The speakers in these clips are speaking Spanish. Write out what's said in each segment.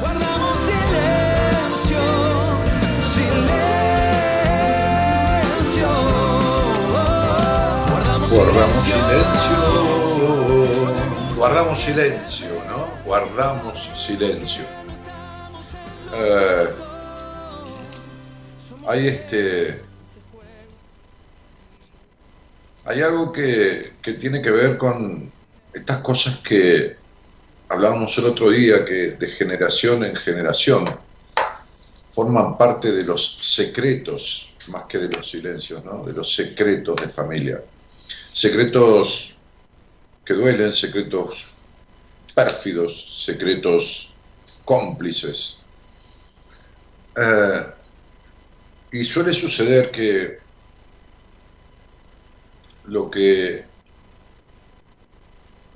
guardamos silencio, silencio, guardamos, guardamos silencio, guardamos silencio, ¿no? Guardamos silencio. Eh, hay este hay algo que, que, tiene que ver con estas cosas que hablábamos el otro día que de generación en generación forman parte de los secretos, más que de los silencios, ¿no? de los secretos de familia. Secretos que duelen, secretos pérfidos, secretos cómplices. Eh, y suele suceder que lo que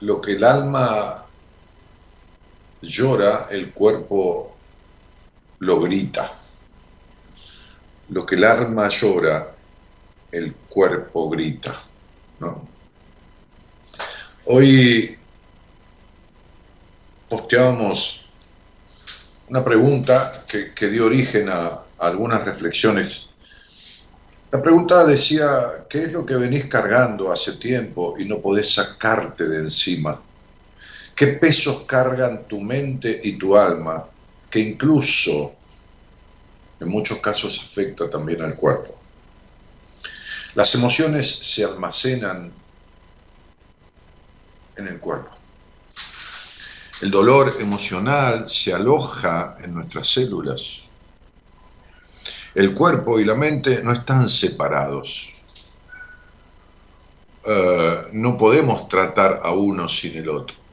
lo que el alma llora, el cuerpo lo grita. Lo que el alma llora, el cuerpo grita. Hoy posteábamos una pregunta que, dio origen a, a algunas reflexiones. La pregunta decía, ¿qué es lo que venís cargando hace tiempo y no podés sacarte de encima? Qué pesos cargan tu mente y tu alma, que incluso en muchos casos afecta también al cuerpo. Las emociones se almacenan en el cuerpo. El dolor emocional se aloja en nuestras células. El cuerpo y la mente no están separados. Uh, no podemos tratar a uno sin el otro.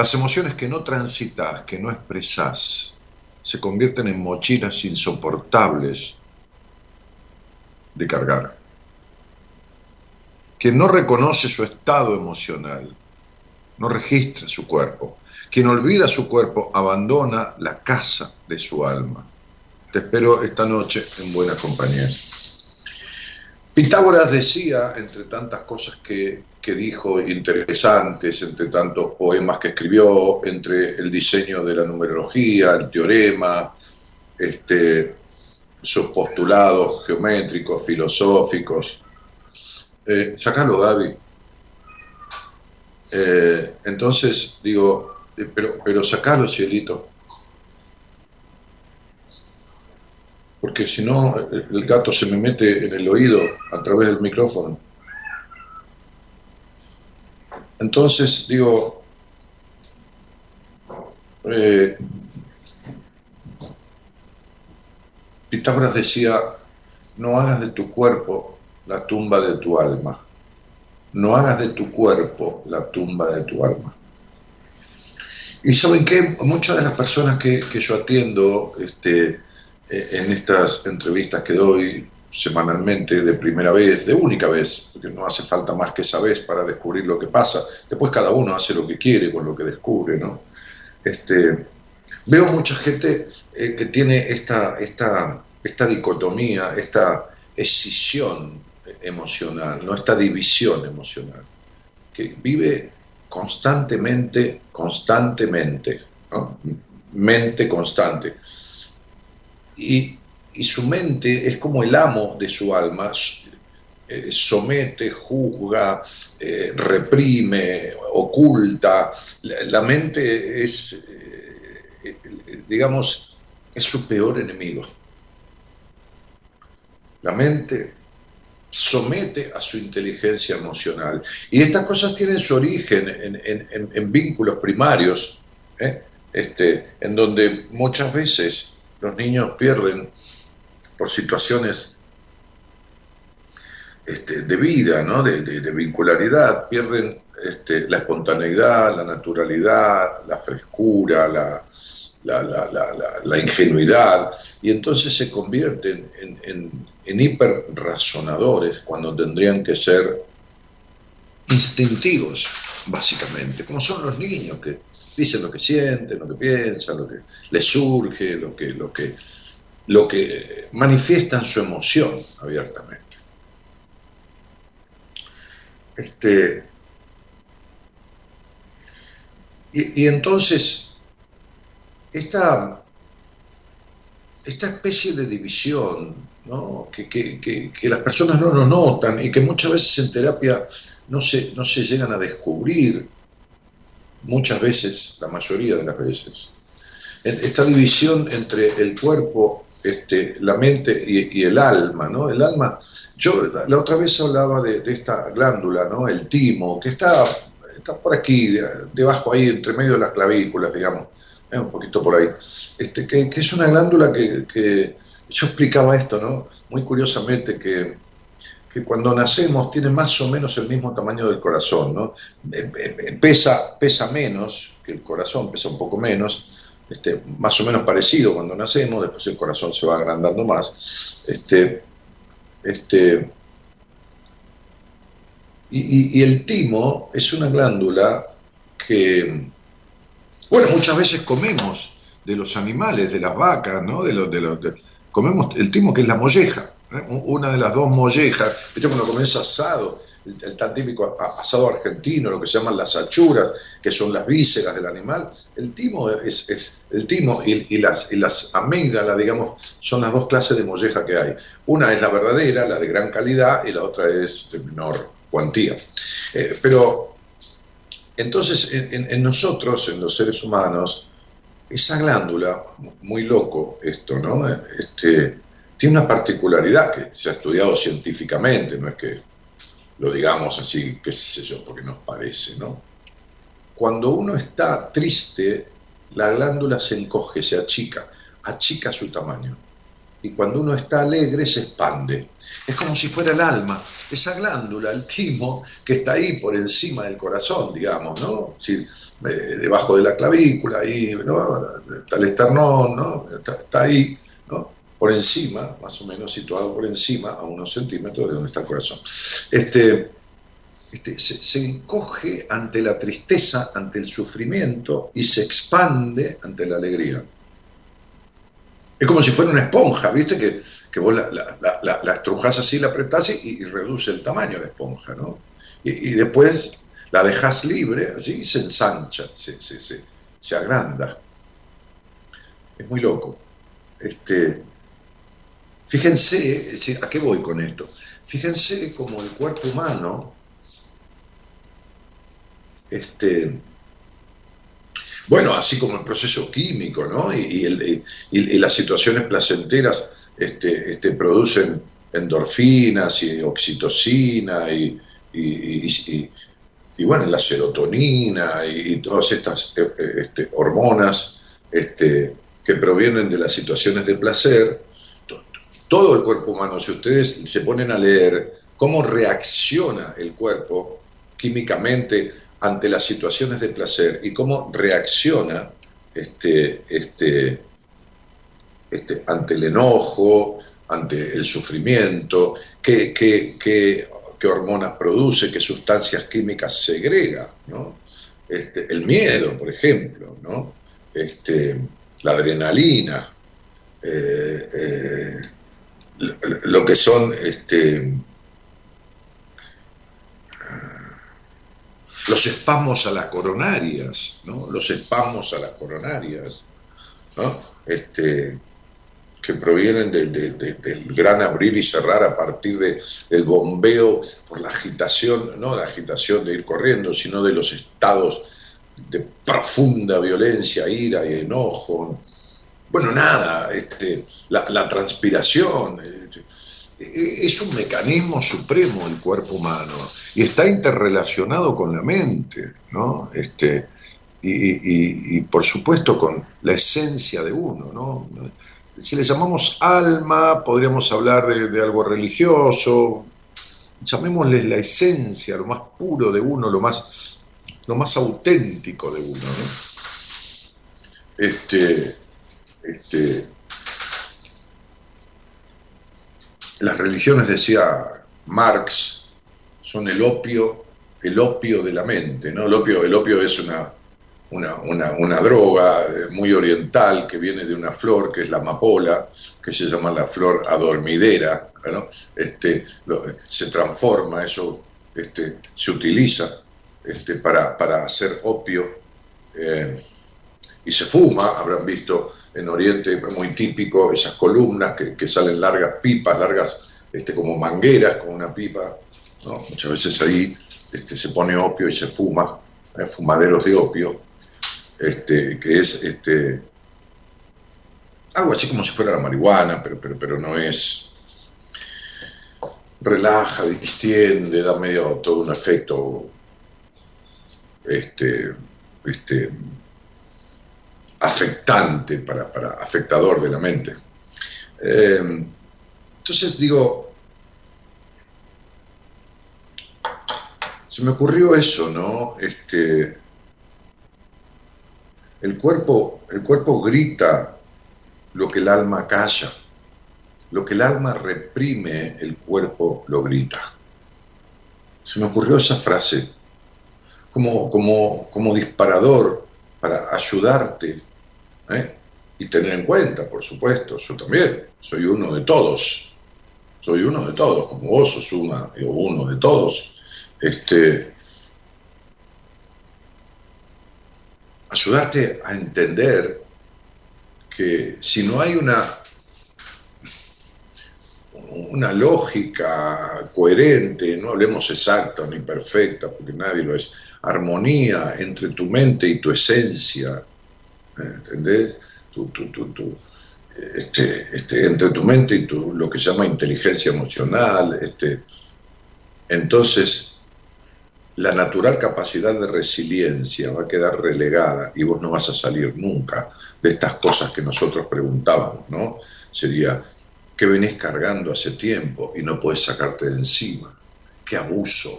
Las emociones que no transitas, que no expresás, se convierten en mochilas insoportables de cargar. Quien no reconoce su estado emocional, no registra su cuerpo. Quien olvida su cuerpo abandona la casa de su alma. Te espero esta noche en buena compañía. Pitágoras decía, entre tantas cosas que, que, dijo interesantes, entre tantos poemas que escribió, entre el diseño de la numerología, el teorema, este, sus postulados geométricos, filosóficos. Eh, sacalo, Gaby. Eh, entonces, digo, eh, pero, pero sacalo, cielito. Porque si no, el, el gato se me mete en el oído a través del micrófono. Entonces, digo, eh, Pitágoras decía, no hagas de tu cuerpo la tumba de tu alma, no hagas de tu cuerpo la tumba de tu alma. Y saben que muchas de las personas que, que yo atiendo este, en estas entrevistas que doy semanalmente de primera vez, de única vez, porque no hace falta más que esa vez para descubrir lo que pasa. Después cada uno hace lo que quiere con lo que descubre, ¿no? Este, veo mucha gente eh, que tiene esta, esta, esta dicotomía, esta escisión emocional, ¿no? esta división emocional, que vive constantemente, constantemente, mente constante. Y, y su mente es como el amo de su alma, eh, somete, juzga, eh, reprime, oculta. La, mente es, eh, digamos, es su peor enemigo. La mente somete a su inteligencia emocional. Y estas cosas tienen su origen en, vínculos primarios, este, en donde muchas veces los niños pierden por situaciones este, de vida, ¿no? de, vincularidad, pierden este, la espontaneidad, la naturalidad, la frescura, la, ingenuidad, y entonces se convierten en, en, en hiperrazonadores cuando tendrían que ser instintivos, básicamente, como son los niños que dicen lo que sienten, lo que piensan, lo que les surge, lo que, lo que, lo que manifiestan su emoción abiertamente. Este, y, entonces, esta, esta especie de división ¿no? que, que, que, que, las personas no lo notan y que muchas veces en terapia no se, no se llegan a descubrir, muchas veces, la mayoría de las veces. Esta división entre el cuerpo, este, la mente y, el alma, ¿no? El alma, yo la, otra vez hablaba de, esta glándula, ¿no? El timo, que está, está por aquí, de, debajo ahí, entre medio de las clavículas, digamos, eh, un poquito por ahí, este, que, es una glándula que, que, yo explicaba esto, ¿no? Muy curiosamente que, que cuando nacemos tiene más o menos el mismo tamaño del corazón, ¿no? Pesa, pesa menos que el corazón, pesa un poco menos, este, más o menos parecido cuando nacemos, después el corazón se va agrandando más. Este, este, y, el timo es una glándula que, bueno, muchas veces comemos de los animales, de las vacas, ¿no? De los, de los, comemos el timo que es la molleja, ¿eh? una de las dos mollejas, ¿viste cuando comes asado? El, tan típico asado argentino, lo que se llaman las achuras, que son las vísceras del animal, el timo es, el timo y, las, y las digamos, son las dos clases de molleja que hay. Una es la verdadera, la de gran calidad, y la otra es de menor cuantía. Eh, pero Entonces, en, en- en nosotros, en los seres humanos, esa glándula, muy loco esto, ¿no? Este, tiene una particularidad que se ha estudiado científicamente, no es que lo digamos así, qué sé yo, porque nos parece, ¿no? Cuando uno está triste, la glándula se encoge, se achica, achica su tamaño. Y cuando uno está alegre, se expande. Es como si fuera el alma, esa glándula, el timo, que está ahí por encima del corazón, digamos, ¿no? Sí, eh, debajo de la clavícula, ahí, ¿no? Está el esternón, ¿no? Está, está ahí, ¿no? Por encima, más o menos situado por encima, a unos centímetros de donde está el corazón. Este, este, se, encoge ante la tristeza, ante el sufrimiento y se expande ante la alegría. Es como si fuera una esponja, ¿viste? Que, que vos la, la, estrujás así, la apretás y, reduce el tamaño de la esponja, ¿no? Y, después la dejás libre, así, y se ensancha, se, se, se, se agranda. Es muy loco. Este, fíjense, ¿a qué voy con esto? Fíjense como el cuerpo humano, este, bueno, así como el proceso químico, ¿no? Y, el- y- las situaciones placenteras este, este, producen endorfinas y oxitocina y, y- bueno, la serotonina y, y todas estas eh, eh, este, hormonas este, que provienen de las situaciones de placer. To- Todo el cuerpo humano, si ustedes se ponen a leer cómo reacciona el cuerpo químicamente ante las situaciones de placer y cómo reacciona este, este, este, ante el enojo, ante el sufrimiento, qué, qué- qué- qué hormonas produce, qué sustancias químicas segrega, ¿no? Este, el miedo, por ejemplo, ¿no? Este, la adrenalina, eh, eh, lo, que son este, los espasmos a las coronarias, ¿no? Los espasmos a las coronarias, ¿no? Este, que provienen de- de- de- del gran abrir y cerrar a partir de, del bombeo por la agitación, no la agitación de ir corriendo, sino de los estados de profunda violencia, ira y enojo. Bueno, nada, este, la, transpiración. este, e- es un mecanismo supremo el cuerpo humano y está interrelacionado con la mente, ¿no? Este, y, y- por supuesto con la esencia de uno, ¿no? Si le llamamos alma, podríamos hablar de, de algo religioso, llamémosle la esencia, lo más puro de uno, lo más, lo más auténtico de uno, ¿no? Este, este, las religiones, decía Marx, son el opio, el opio de la mente, ¿no? El opio, el opio es una, una, una, una droga eh, muy oriental que viene de una flor que es la amapola, que se llama la flor adormidera, este, se transforma, eso este, se utiliza para, para hacer opio eh, y se fuma, habrán visto en Oriente muy típico esas columnas que, que salen largas pipas, largas este, como mangueras con una pipa, muchas veces ahí este, se pone opio y se fuma, ¿eh? fumaderos de opio, este, que es este, algo así como si fuera la marihuana, pero, pero, pero no es. Relaja, distiende, da medio todo un efecto este, este, afectante, para, para afectador de la mente. Eh, entonces digo, se me ocurrió eso, ¿no? Este, el cuerpo, el cuerpo grita lo que el alma calla. Lo que el alma reprime, el cuerpo lo grita. Se me ocurrió esa frase como, como, como disparador para ayudarte ¿eh? y tener en cuenta, por supuesto, yo también soy uno de todos, soy uno de todos, como vos sos una, o uno de todos. Este, ayudarte a entender que si no hay una, una lógica coherente, no hablemos exacta ni perfecta, porque nadie lo es, armonía entre tu mente y tu esencia, ¿entendés? Este, este, entre tu mente y lo que se llama inteligencia emocional. Este, entonces, la natural capacidad de resiliencia va a quedar relegada y vos no vas a salir nunca de estas cosas que nosotros preguntábamos, ¿no? Sería, ¿qué venís cargando hace tiempo y no puedes sacarte de encima? ¿Qué abuso?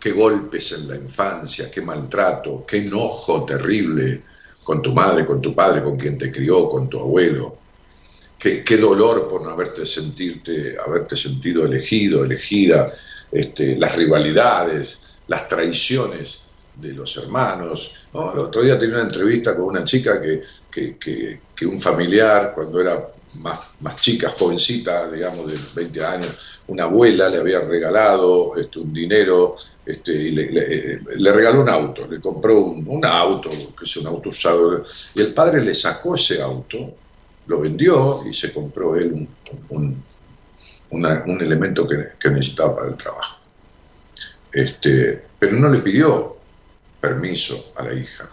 ¿Qué golpes en la infancia? ¿Qué maltrato? ¿Qué enojo terrible con tu madre, con tu padre, con quien te crió, con tu abuelo? Qué, qué, dolor por no haberte, sentirte, haberte sentido elegido, elegida, este, las rivalidades, las traiciones de los hermanos. ¿no? El otro día tenía una entrevista con una chica que, que, que, un familiar, cuando era más, más, chica, jovencita, digamos, de 20 años, una abuela le había regalado este, un dinero este, y le, regaló un auto, le compró un, auto, que es un auto usado, y el padre le sacó ese auto, lo vendió y se compró él un, elemento que, que, necesitaba para el trabajo. Este, pero no le pidió permiso a la hija,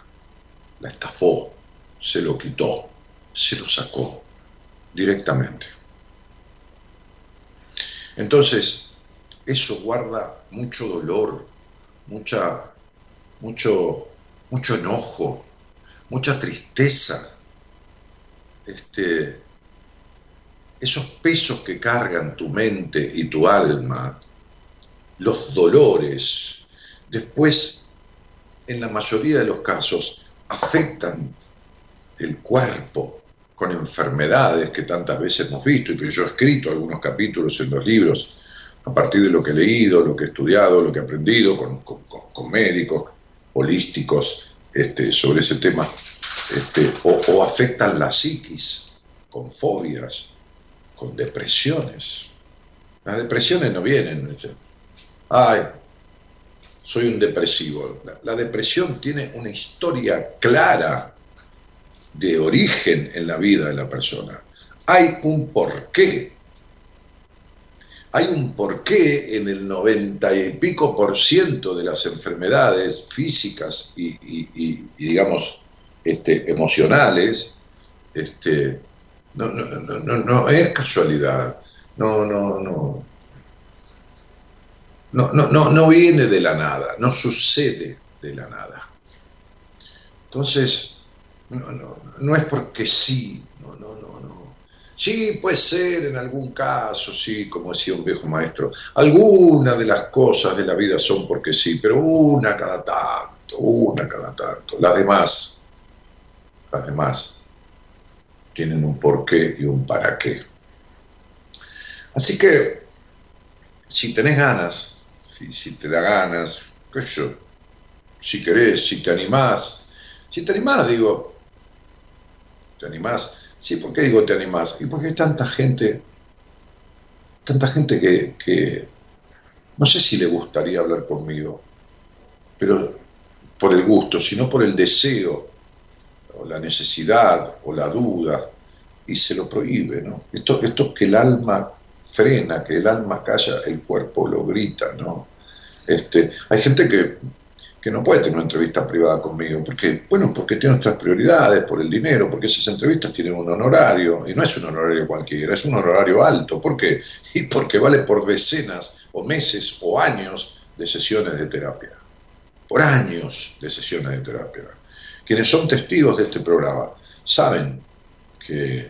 la estafó, se lo quitó, se lo sacó directamente. Entonces, eso guarda mucho dolor, mucha, mucho, mucho enojo, mucha tristeza. Este, esos pesos que cargan tu mente y tu alma, los dolores, después, en la mayoría de los casos, afectan el cuerpo con enfermedades que tantas veces hemos visto y que yo he escrito algunos capítulos en los libros a partir de lo que he leído, lo que he estudiado, lo que he aprendido con, médicos holísticos este, sobre ese tema, este, o, o afectan la psiquis con fobias, con depresiones. Las depresiones no vienen. Ay, soy un depresivo. La, la, depresión tiene una historia clara de origen en la vida de la persona. Hay un porqué. Hay un porqué en el noventa y pico por ciento de las enfermedades físicas y, digamos, este, emocionales, este, no, no, no, no, es casualidad. No, no, no. No, no, no, no viene de la nada, no sucede de la nada. Entonces, no, no, no es porque sí. Sí, puede ser en algún caso, sí, como decía un viejo maestro. Algunas de las cosas de la vida son porque sí, pero una cada tanto, una cada tanto. Las demás, las demás tienen un porqué y un para qué. Así que, si tenés ganas, si, te da ganas, qué sé yo, si querés, si te animás, si te animás, digo, te animás, sí, ¿por qué digo te animás? Y porque hay tanta gente, tanta gente que, que no sé si le gustaría hablar conmigo, pero por el gusto, sino por el deseo o la necesidad o la duda y se lo prohíbe, ¿no? Esto, esto que el alma frena, que el alma calla, el cuerpo lo grita, ¿no? Este, hay gente que, que no puede tener una entrevista privada conmigo, porque, bueno, porque tiene otras prioridades, por el dinero, porque esas entrevistas tienen un honorario, y no es un honorario cualquiera, es un honorario alto, ¿por qué? Y porque vale por decenas o meses o años de sesiones de terapia, por años de sesiones de terapia. Quienes son testigos de este programa saben que,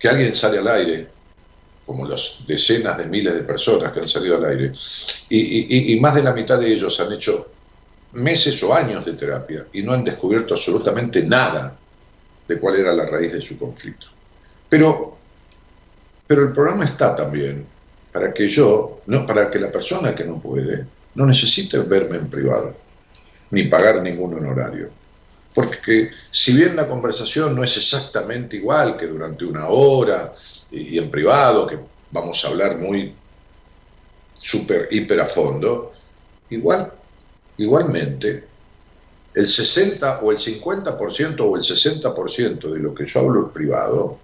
que alguien sale al aire, como las decenas de miles de personas que han salido al aire, y, más de la mitad de ellos han hecho meses o años de terapia y no han descubierto absolutamente nada de cuál era la raíz de su conflicto. Pero, pero el programa está también para que yo, no, para que la persona que no puede, no necesite verme en privado, ni pagar ningún honorario porque si bien la conversación no es exactamente igual que durante una hora y, en privado, que vamos a hablar muy súper, hiper a fondo, igual, igualmente, el 60 o el 50% o el 60% de lo que yo hablo en privado,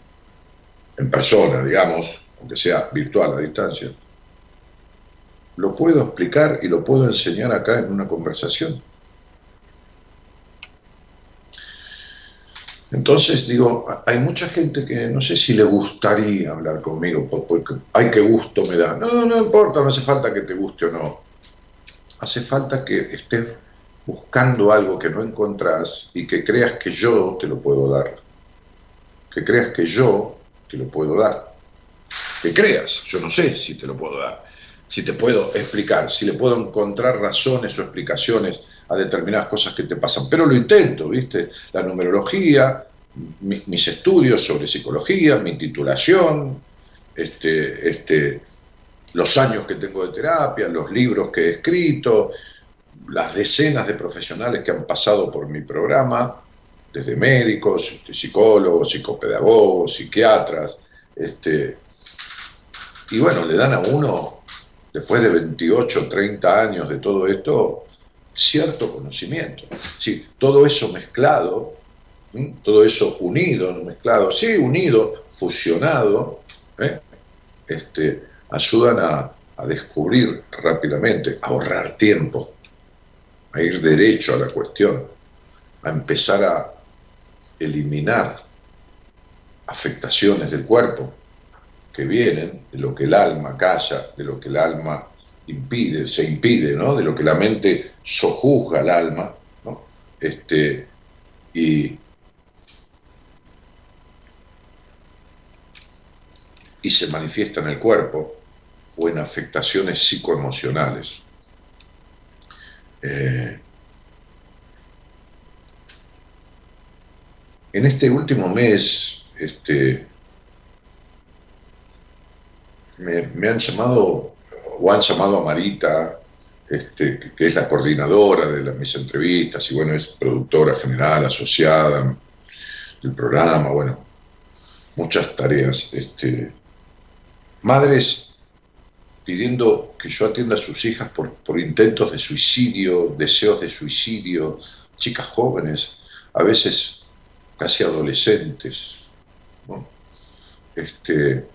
en persona, digamos, aunque sea virtual a distancia, lo puedo explicar y lo puedo enseñar acá en una conversación. Entonces, digo, hay mucha gente que no sé si le gustaría hablar conmigo, porque, ay, qué gusto me da. No, no importa, no hace falta que te guste o no. Hace falta que estés buscando algo que no encontrás y que creas que yo te lo puedo dar. Que creas que yo te lo puedo dar. Que creas, yo no sé si te lo puedo dar, si te puedo explicar, si le puedo encontrar razones o explicaciones a determinadas cosas que te pasan. Pero lo intento, ¿viste? La numerología, mis estudios sobre psicología, mi titulación, este, este, los años que tengo de terapia, los libros que he escrito, las decenas de profesionales que han pasado por mi programa, desde médicos, este, psicólogos, psicopedagogos, psiquiatras, este, y bueno, le dan a uno, después de 28, 30 años de todo esto, cierto conocimiento. Sí, todo eso mezclado, todo eso unido, mezclado, sí, unido, fusionado, ¿eh? este, ayudan a, a descubrir rápidamente, a ahorrar tiempo, a ir derecho a la cuestión, a empezar a eliminar afectaciones del cuerpo que vienen de lo que el alma calla, de lo que el alma impide, se impide, ¿no? De lo que la mente sojuzga al alma, ¿no? Este, y, y se manifiesta en el cuerpo o en afectaciones psicoemocionales. Eh, en este último mes, este, me, han llamado o han llamado a Marita, este, que es la coordinadora de las, mis entrevistas y bueno, es productora general, asociada del programa, bueno, muchas tareas. Este, madres pidiendo que yo atienda a sus hijas por, por intentos de suicidio, deseos de suicidio, chicas jóvenes, a veces casi adolescentes. Este,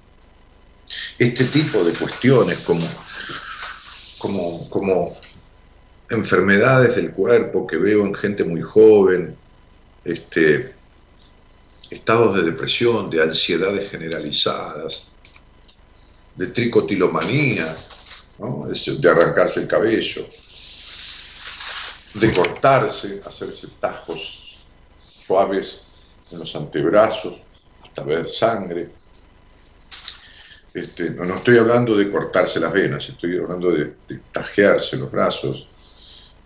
este tipo de cuestiones como como, como enfermedades del cuerpo que veo en gente muy joven, este, estados de depresión, de ansiedades generalizadas, de tricotilomanía, de arrancarse el cabello, de cortarse, hacerse tajos suaves en los antebrazos hasta ver sangre, este, no, estoy hablando de cortarse las venas, estoy hablando de, tajearse los brazos,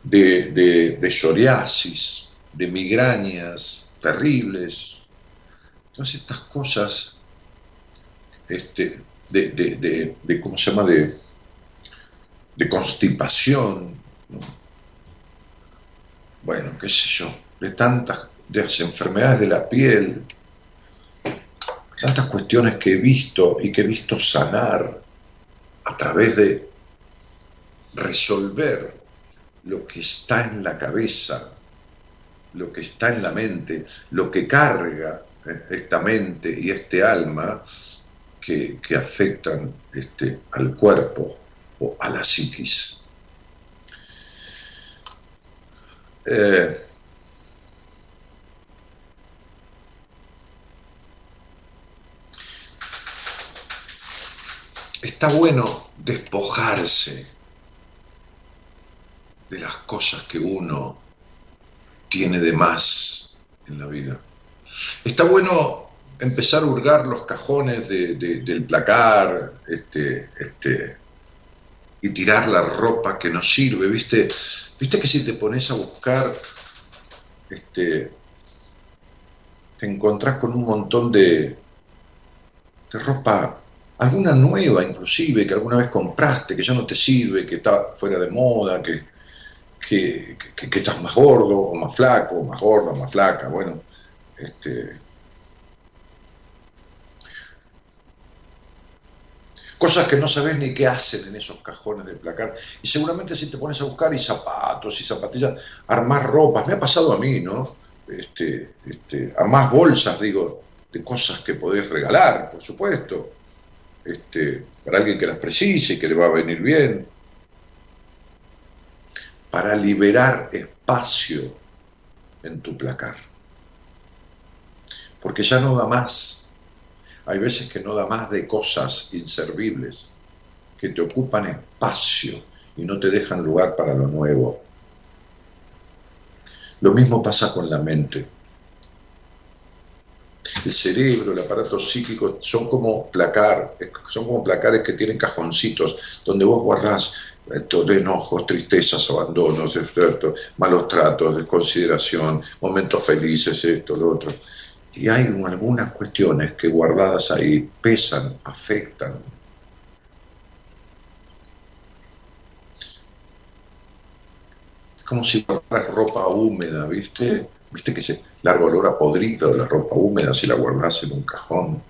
de, de, de psoriasis, de migrañas terribles. Todas estas cosas este, de, de, ¿cómo se llama?, de, de constipación, bueno, qué sé yo, de tantas de las enfermedades de la piel, tantas cuestiones que he visto y que he visto sanar a través de resolver lo que está en la cabeza, lo que está en la mente, lo que carga eh, esta mente y este alma que, afectan este, al cuerpo o a la psiquis. Eh, está bueno despojarse de las cosas que uno tiene de más en la vida. Está bueno empezar a hurgar los cajones del placar este, este, y tirar la ropa que no sirve. ¿Viste? ¿Viste que si te pones a buscar, este, te encontrás con un montón de, de ropa alguna nueva inclusive que alguna vez compraste, que ya no te sirve, que está fuera de moda, que, que, estás más gordo o más flaco, más gordo o más flaca, bueno, este, cosas que no sabes ni qué hacen en esos cajones del placar. Y seguramente si te pones a buscar y zapatos y zapatillas, armar ropas, me ha pasado a mí, ¿no? Este, este, a más bolsas, digo, de cosas que podés regalar, por supuesto este, para alguien que las precise, que le va a venir bien. para liberar espacio en tu placar. Porque ya no da más. Hay veces que no da más de cosas inservibles que te ocupan espacio y no te dejan lugar para lo nuevo. Lo mismo pasa con la mente. El cerebro, el aparato psíquico son como placar, son como placares que tienen cajoncitos donde vos guardás estos enojos, tristezas, abandonos, malos tratos, desconsideración, momentos felices, esto, lo otro. Y hay algunas cuestiones que guardadas ahí pesan, afectan. Es como si guardaras ropa húmeda, ¿viste? ¿Viste que se largo olor a podrido de la ropa húmeda si la guardas en un cajón?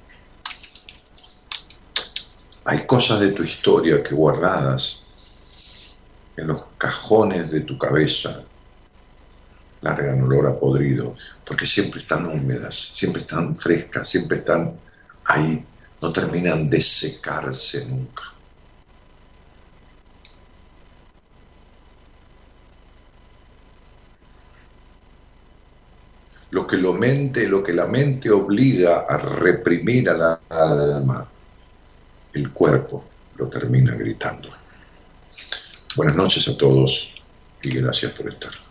Hay cosas de tu historia que guardadas en los cajones de tu cabeza largan olor a podrido, porque siempre están húmedas, siempre están frescas, siempre están ahí, no terminan de secarse nunca. Lo que, lo, mente, lo que la mente obliga a reprimir al alma, el cuerpo lo termina gritando. Buenas noches a todos y gracias por estar.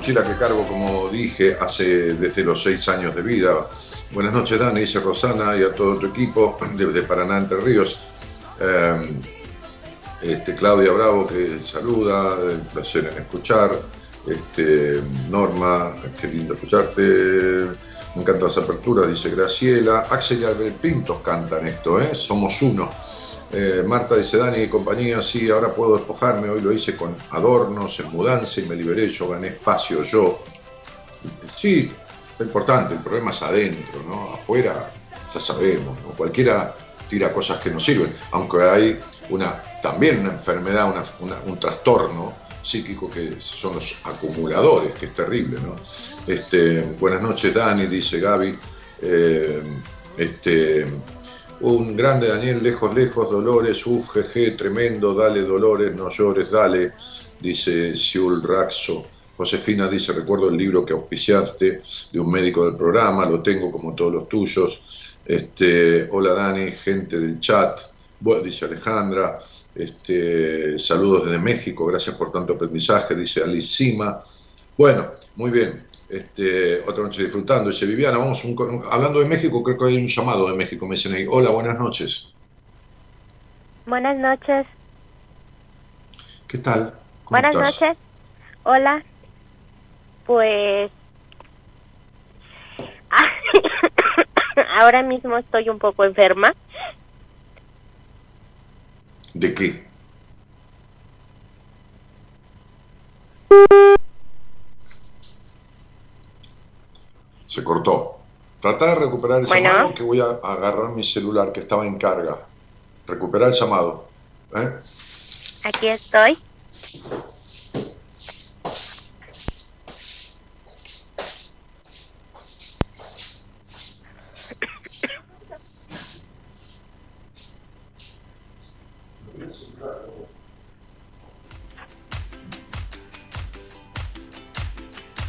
mochila que cargo, como dije, hace desde los seis años de vida. Buenas noches, Dani, dice Rosana, y a todo tu equipo desde Paraná, Entre Ríos. Eh, este, Claudia Bravo que saluda, el placer en escuchar. Este, Norma, qué lindo escucharte. Me encanta esa apertura, dice Graciela. Axel y Albert Pintos cantan esto, ¿eh? Somos uno. Eh, Marta dice, Dani y compañía, sí, ahora puedo despojarme, hoy lo hice con adornos, en mudanza y me liberé, yo gané espacio, yo. Sí, es importante, el problema es adentro, ¿no? Afuera ya sabemos, ¿no? Cualquiera tira cosas que no sirven, aunque hay una, también una enfermedad, una- un trastorno psíquico que son los acumuladores, que es terrible, ¿no? Este, buenas noches, Dani, dice Gaby. Eh, este, un grande Daniel, lejos, lejos, Dolores, uf, jeje, tremendo, dale Dolores, no llores, dale, dice Siul Raxo. Josefina dice, recuerdo el libro que auspiciaste de un médico del programa, lo tengo como todos los tuyos. Este, hola Dani, gente del chat, dice Alejandra, este, saludos desde México, gracias por tanto aprendizaje, dice Alicima. Bueno, muy bien, este, otra noche disfrutando. Dice Viviana, vamos, hablando de México, creo que hay un llamado de México, me dicen ahí. Hola, buenas noches. Buenas noches. ¿Qué tal? buenas noches. Hola. Pues ahora mismo estoy un poco enferma. ¿De qué? Se cortó. Trata de recuperar el llamado que voy a agarrar mi celular que estaba en carga. Recuperar el llamado. ¿eh? Aquí estoy.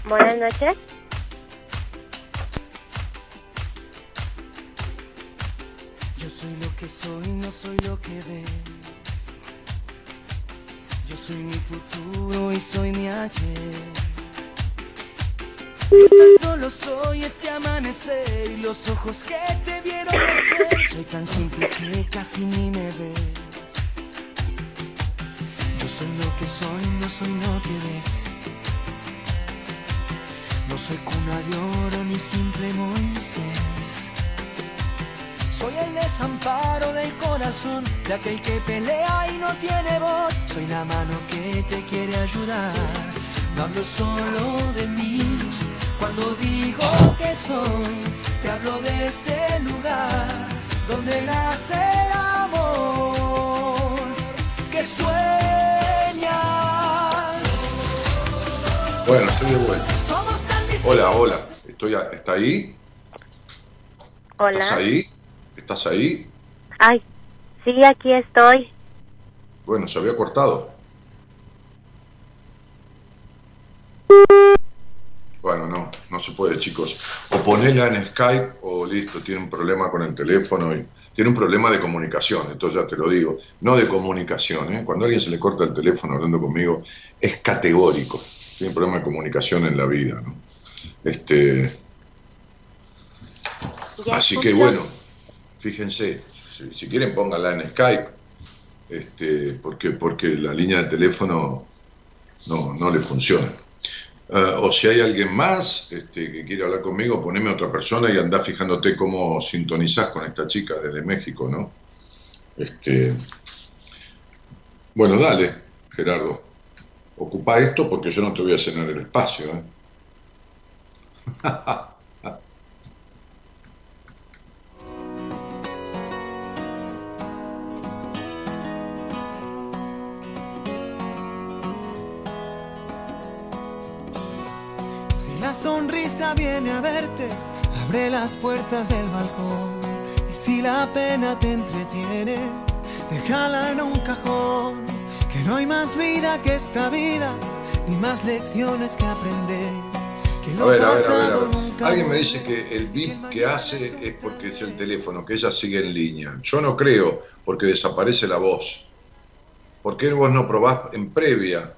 Buenas noches. Soy no soy lo que ves. Yo soy mi futuro y soy mi ayer. Tan solo soy este amanecer y los ojos que te vieron nacer. Soy tan simple que casi ni me ves. Yo soy lo que soy, no soy lo que ves. No soy cuna de oro ni simple Moisés. Soy el desamparo del corazón de aquel que pelea y no tiene voz. Soy la mano que te quiere ayudar. No hablo solo de mí. Cuando digo que soy, te hablo de ese lugar donde nace el amor que sueña. Bueno, estoy de vuelta. Hola, hola. Estoy ¿Está ahí? Hola. ¿Estás ahí? ¿Estás ahí? Ay, sí, aquí estoy. Bueno, se había cortado. Bueno, no, no se puede, chicos. O ponela en Skype o listo, tiene un problema con el teléfono y tiene un problema de comunicación, entonces ya te lo digo, no de comunicación. ¿eh? Cuando a alguien se le corta el teléfono hablando conmigo, es categórico. Tiene un problema de comunicación en la vida, ¿no? Este, así que bueno, fíjense, si, quieren pónganla en Skype, este, porque, porque la línea de teléfono no, no le funciona. Ah, o si hay alguien más este, que quiere hablar conmigo, poneme a otra persona y anda fijándote cómo sintonizás con esta chica desde México, ¿no? Este, bueno, dale, Gerardo. Ocupa esto porque yo no te voy a llenar el espacio. ¿eh? sonrisa viene a verte, abre las puertas del balcón. Y si la pena te entretiene, déjala en un cajón. Que no hay más vida que esta vida, ni más lecciones que aprender a ver, a ver, a ver, a ver. Alguien me dice que el bip que hace es porque es el teléfono, que ella sigue en línea. Yo no creo, porque desaparece la voz. ¿Por qué vos no probás en previa?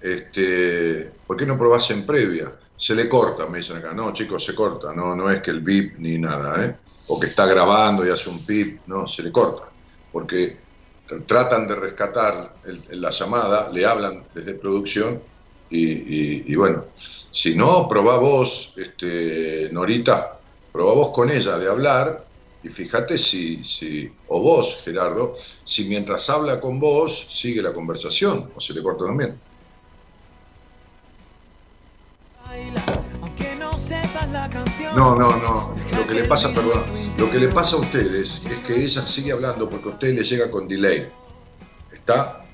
Este, ¿Por qué no probás en previa? Se le corta, me dicen acá. No, chicos, se corta. No, no es que el bip ni nada, ¿eh? O que está grabando y hace un pip. No, se le corta. Porque tratan de rescatar la llamada, le hablan desde producción y, bueno, si no, probá vos, este, Norita, probá vos con ella de hablar y fíjate si, si, o vos, Gerardo, si mientras habla con vos sigue la conversación o se le corta también. No, no, no. Lo que le pasa, perdón, lo que le pasa a ustedes es que ella sigue hablando porque a usted le llega con delay. ¿Está?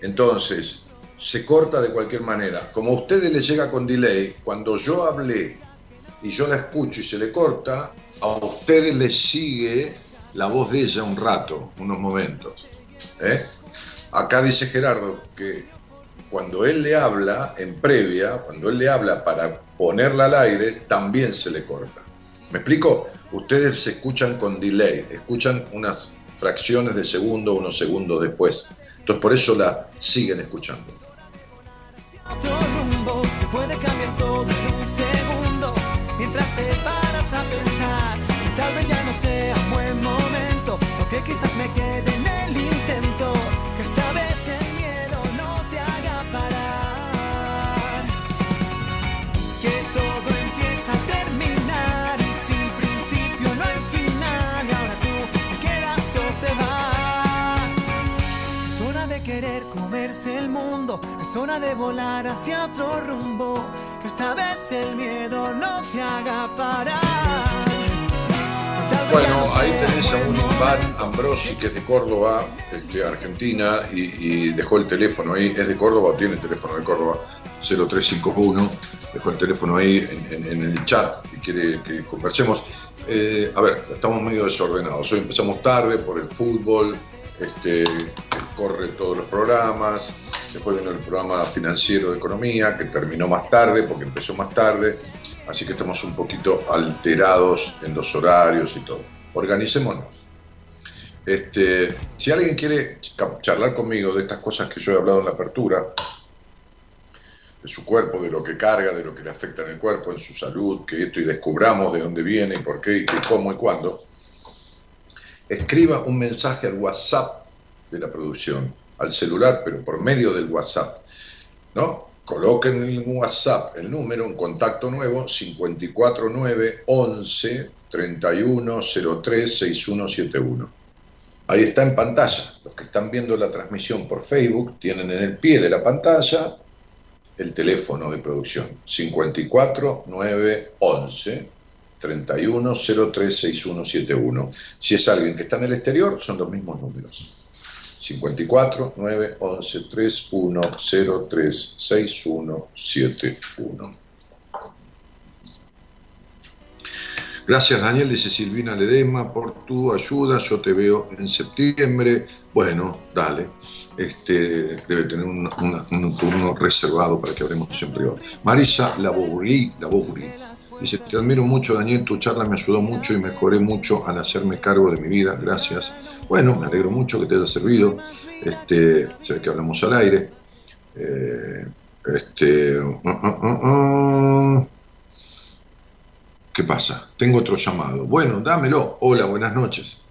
Entonces, se corta de cualquier manera. Como a ustedes les llega con delay, cuando yo hablé y yo la escucho y se le corta, a ustedes les sigue la voz de ella un rato, unos momentos. ¿eh? Acá dice Gerardo que cuando él le habla en previa, cuando él le habla para ponerla al aire, también se le corta. ¿Me explico? Ustedes se escuchan con delay, escuchan unas fracciones de segundo, unos segundos después. Entonces por eso la siguen escuchando. Tal vez ya no sea buen momento o que quizás me quede es hora de volar hacia otro rumbo, que esta vez el miedo no te haga parar. Bueno, no ahí tenés a un. Iván Ambrosi que es de Córdoba, este, Argentina, y, dejó el teléfono ahí. ¿Es de Córdoba tiene el teléfono de Córdoba? 0351. Dejó el teléfono ahí en el chat y quiere que conversemos. Eh, a ver, estamos medio desordenados. Hoy empezamos tarde por el fútbol, este, corre todos los programas. Después vino el programa financiero de economía, que terminó más tarde porque empezó más tarde. Así que estamos un poquito alterados en los horarios y todo. Organicémonos. Este, si alguien quiere charlar conmigo de estas cosas que yo he hablado en la apertura, de su cuerpo, de lo que carga, de lo que le afecta en el cuerpo, en su salud, que esto y descubramos de dónde viene por qué y qué, cómo y cuándo, escriba un mensaje al WhatsApp de la producción, al celular, pero por medio del WhatsApp. ¿no? Coloquen en el WhatsApp el número, un contacto nuevo, 549 11 31 03 6171. Ahí está en pantalla. Los que están viendo la transmisión por Facebook tienen en el pie de la pantalla el teléfono de producción, 54 9 11 31 03 6171. Si es alguien que está en el exterior, son los mismos números. 54 9 11 31 03 6171. Gracias Daniel, dice Silvina Ledesma, por tu ayuda. Yo te veo en septiembre. Bueno, dale. Este, debe tener un, una- un turno reservado para que hablemos hoy. Marisa Labouri dice: Te admiro mucho, Daniel. Tu charla me ayudó mucho y mejoré mucho al hacerme cargo de mi vida. Gracias. Bueno, me alegro mucho que te haya servido. Este, sé que hablamos al aire. Eh, este. uh, uh, uh. ¿Qué pasa? Tengo otro llamado. Bueno, dámelo. Hola, buenas noches.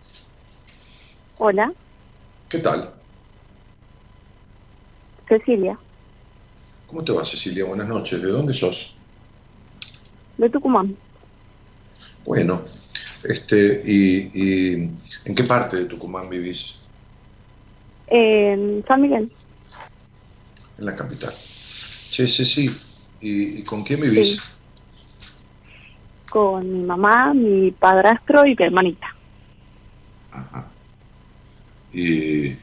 Hola, ¿Qué tal? Cecilia, ¿Cómo te va, Cecilia? Buenas noches. ¿De dónde sos? De Tucumán. Bueno, este, y, y ¿en qué parte de Tucumán vivís? En San Miguel, En la capital. Sí, sí, sí. ¿Y, y con quién vivís? Sí. con mi mamá, mi padrastro y mi hermanita. Ajá. ¿Y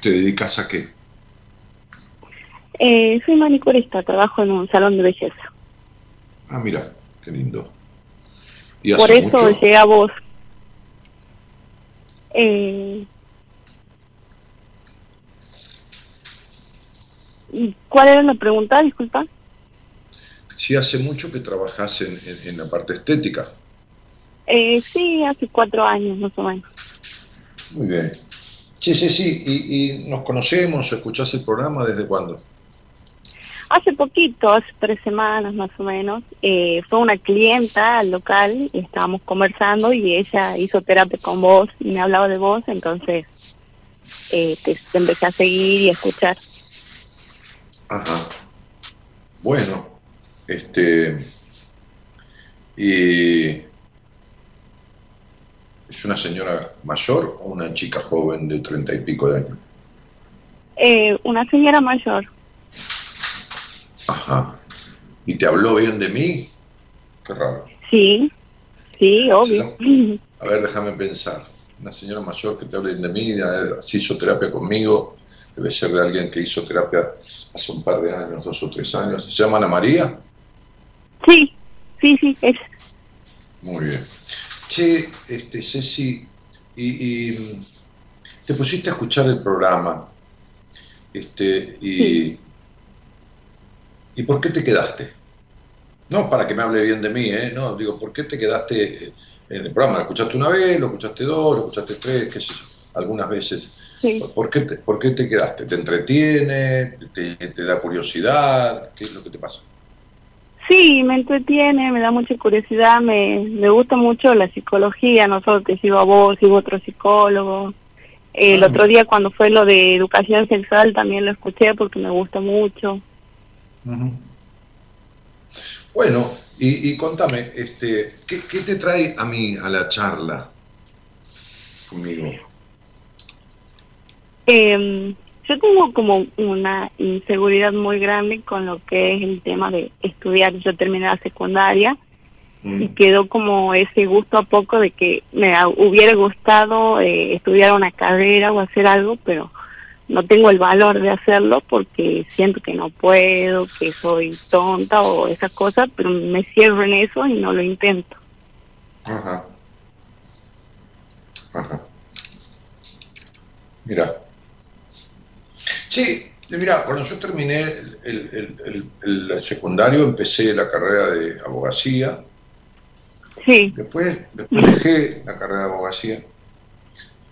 te dedicas a qué? Eh, soy manicurista, trabajo en un salón de belleza. Ah, mira, qué lindo. ¿Y Por eso mucho? llegué a vos. Eh, ¿y ¿Cuál era la pregunta? Disculpa. Sí, hace mucho que en, en- en la parte estética. Eh, sí, hace cuatro años más o menos. Muy bien. Sí, sí, sí. ¿Y, y nos conocemos o escuchás el programa desde cuándo? Hace poquito, hace tres semanas más o menos, eh, fue una clienta al local y estábamos conversando y ella hizo terapia con vos y me hablaba de vos, entonces eh, te, te empecé a seguir y a escuchar. Ajá. Bueno, este. ¿Y es una señora mayor o una chica joven de treinta y pico de años? Eh, una señora mayor, Ajá. ¿Y te habló bien de mí? Qué raro. sí, sí, obvio. A ver, déjame pensar. Una señora mayor que te hable bien de mí, eh, si hizo terapia conmigo, debe ser de alguien que hizo terapia hace un par de años, dos o tres años. ¿Se llama Ana María? Sí, sí, sí, es, Muy bien. Che, este, Ceci, y, y, te pusiste a escuchar el programa, este, y, Sí. ¿Y por qué te quedaste? No para que me hable bien de mí, ¿eh? No, digo, ¿por qué te quedaste en el programa? ¿Lo escuchaste una vez, lo escuchaste dos, lo escuchaste tres, qué sé yo? Algunas veces. ¿Por, qué te, ¿Por qué te quedaste? ¿Te entretiene? Te, ¿Te da curiosidad? ¿Qué es lo que te pasa? Sí, me entretiene, me da mucha curiosidad, me, me gusta mucho la psicología, no solo que sigo a vos, sigo a otro psicólogo. El ah. otro día cuando fue lo de educación sexual también lo escuché porque me gusta mucho. Bueno, y, y, contame, este, ¿qué, ¿qué te trae a mí a la charla conmigo? Eh, yo tengo como una inseguridad muy grande con lo que es el tema de estudiar. Yo terminé la secundaria y mm. quedó como ese gusto a poco de que me hubiera gustado eh, estudiar una carrera o hacer algo, pero no tengo el valor de hacerlo porque siento que no puedo, que soy tonta o esas cosas, pero me cierro en eso y no lo intento. Ajá. Ajá. Mira, Sí, mira, cuando yo terminé el, secundario empecé la carrera de abogacía. Sí. Después, dejé la carrera de abogacía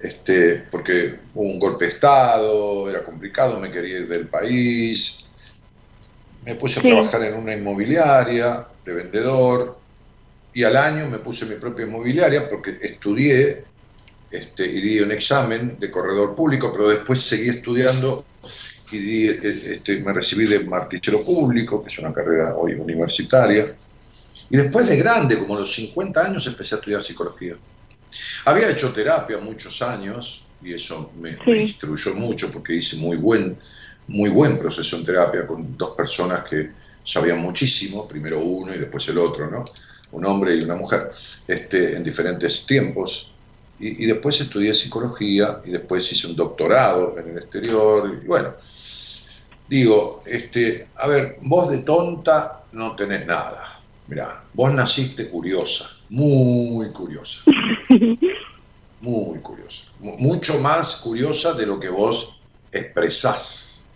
este, porque hubo un golpe de Estado, era complicado, me quería ir del país. Me puse a trabajar en una inmobiliaria de vendedor y al año me puse mi propia inmobiliaria porque estudié este, y di un examen de corredor público, pero después seguí estudiando y eh, este, me recibí de martichero público, que es una carrera hoy universitaria. Y después de grande, como a los 50 años, empecé a estudiar psicología. Había hecho terapia muchos años y eso me, instruyó mucho porque hice muy buen, muy buen proceso en terapia con dos personas que sabían muchísimo, primero uno y después el otro, ¿no? Un hombre y una mujer, este, en diferentes tiempos y, después estudié psicología y después hice un doctorado en el exterior. Y bueno, digo, este, a ver, vos de tonta no tenés nada. Mirá, vos naciste curiosa, muy curiosa. Muy curiosa. Mucho más curiosa de lo que vos expresás.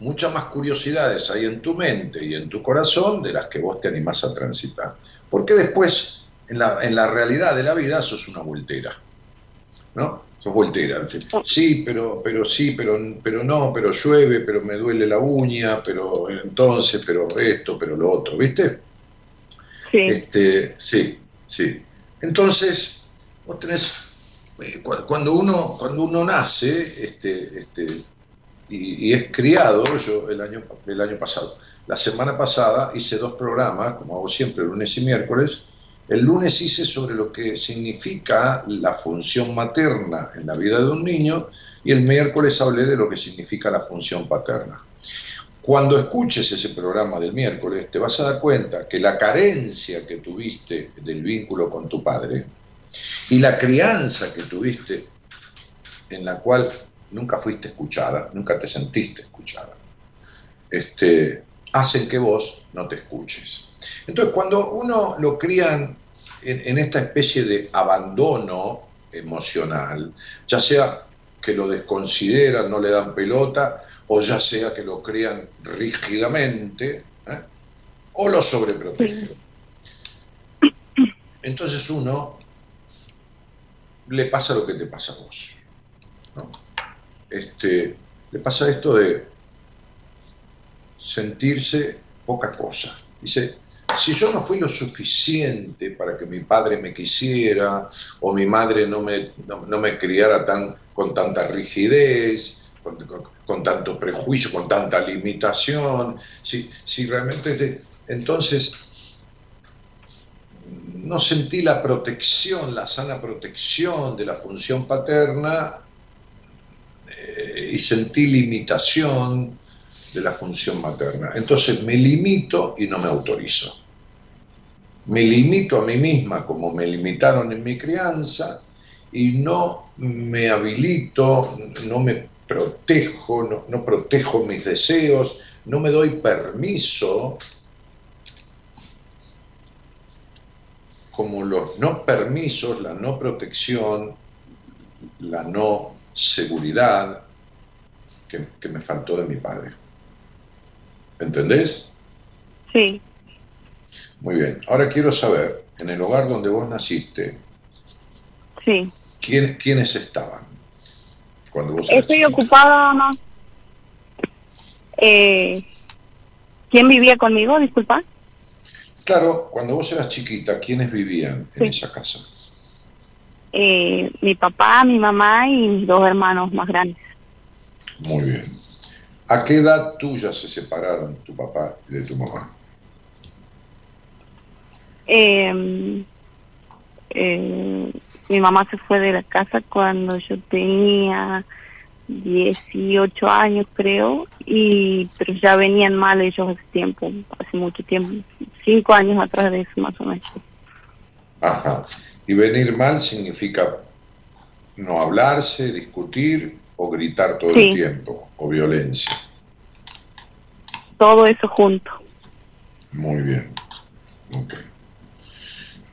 Muchas más curiosidades hay en tu mente y en tu corazón de las que vos te animás a transitar. Porque después, en la, en la realidad de la vida, sos una voltera. ¿no? Sos voltera. Sí, pero, pero sí, pero, pero no, pero llueve, pero me duele la uña, pero entonces, pero esto, pero lo otro, ¿viste? Sí. Este, sí, sí. Entonces, vos tenés, eh, cuando uno, cuando uno nace, este, este, y, es criado, yo el año, el año pasado, la semana pasada hice dos programas, como hago siempre, lunes y miércoles, el lunes hice sobre lo que significa la función materna en la vida de un niño y el miércoles hablé de lo que significa la función paterna. Cuando escuches ese programa del miércoles te vas a dar cuenta que la carencia que tuviste del vínculo con tu padre y la crianza que tuviste en la cual nunca fuiste escuchada, nunca te sentiste escuchada, este, hacen que vos no te escuches. Entonces, cuando uno lo crían en, esta especie de abandono emocional, ya sea que lo desconsideran, no le dan pelota, o ya sea que lo crían rígidamente, ¿eh? o lo sobreprotegen. Entonces uno le pasa lo que te pasa a vos. Este, le pasa esto de sentirse poca cosa. Dice, si yo no fui lo suficiente para que mi padre me quisiera o mi madre no me, no, me criara tan, con tanta rigidez, con, tanto prejuicio, con tanta limitación, si, si realmente... entonces, no sentí la protección, la sana protección de la función paterna eh, y sentí limitación de la función materna. Entonces me limito y no me autorizo. Me limito a mí misma como me limitaron en mi crianza y no me habilito, no me protejo, no, protejo mis deseos, no me doy permiso como los no permisos, la no protección, la no seguridad que, que me faltó de mi padre. ¿Entendés? Sí. Muy bien. Ahora quiero saber, en el hogar donde vos naciste, Sí. ¿quién, ¿quiénes estaban? Cuando vos eras Estoy ocupada, mamá. Eh, ¿Quién vivía conmigo? Disculpa. Claro, cuando vos eras chiquita, ¿quiénes vivían en Sí. esa casa? Eh, mi papá, mi mamá y mis dos hermanos más grandes. Muy bien. ¿A qué edad tuya se separaron tu papá y de tu mamá? Eh, eh, mi mamá se fue de la casa cuando yo tenía 18 años, creo, y pero ya venían mal ellos hace tiempo, hace mucho tiempo, cinco años atrás de eso más o menos. Ajá. Y venir mal significa no hablarse, discutir o gritar todo Sí. el tiempo, o violencia. Todo eso junto. Muy bien. Ok.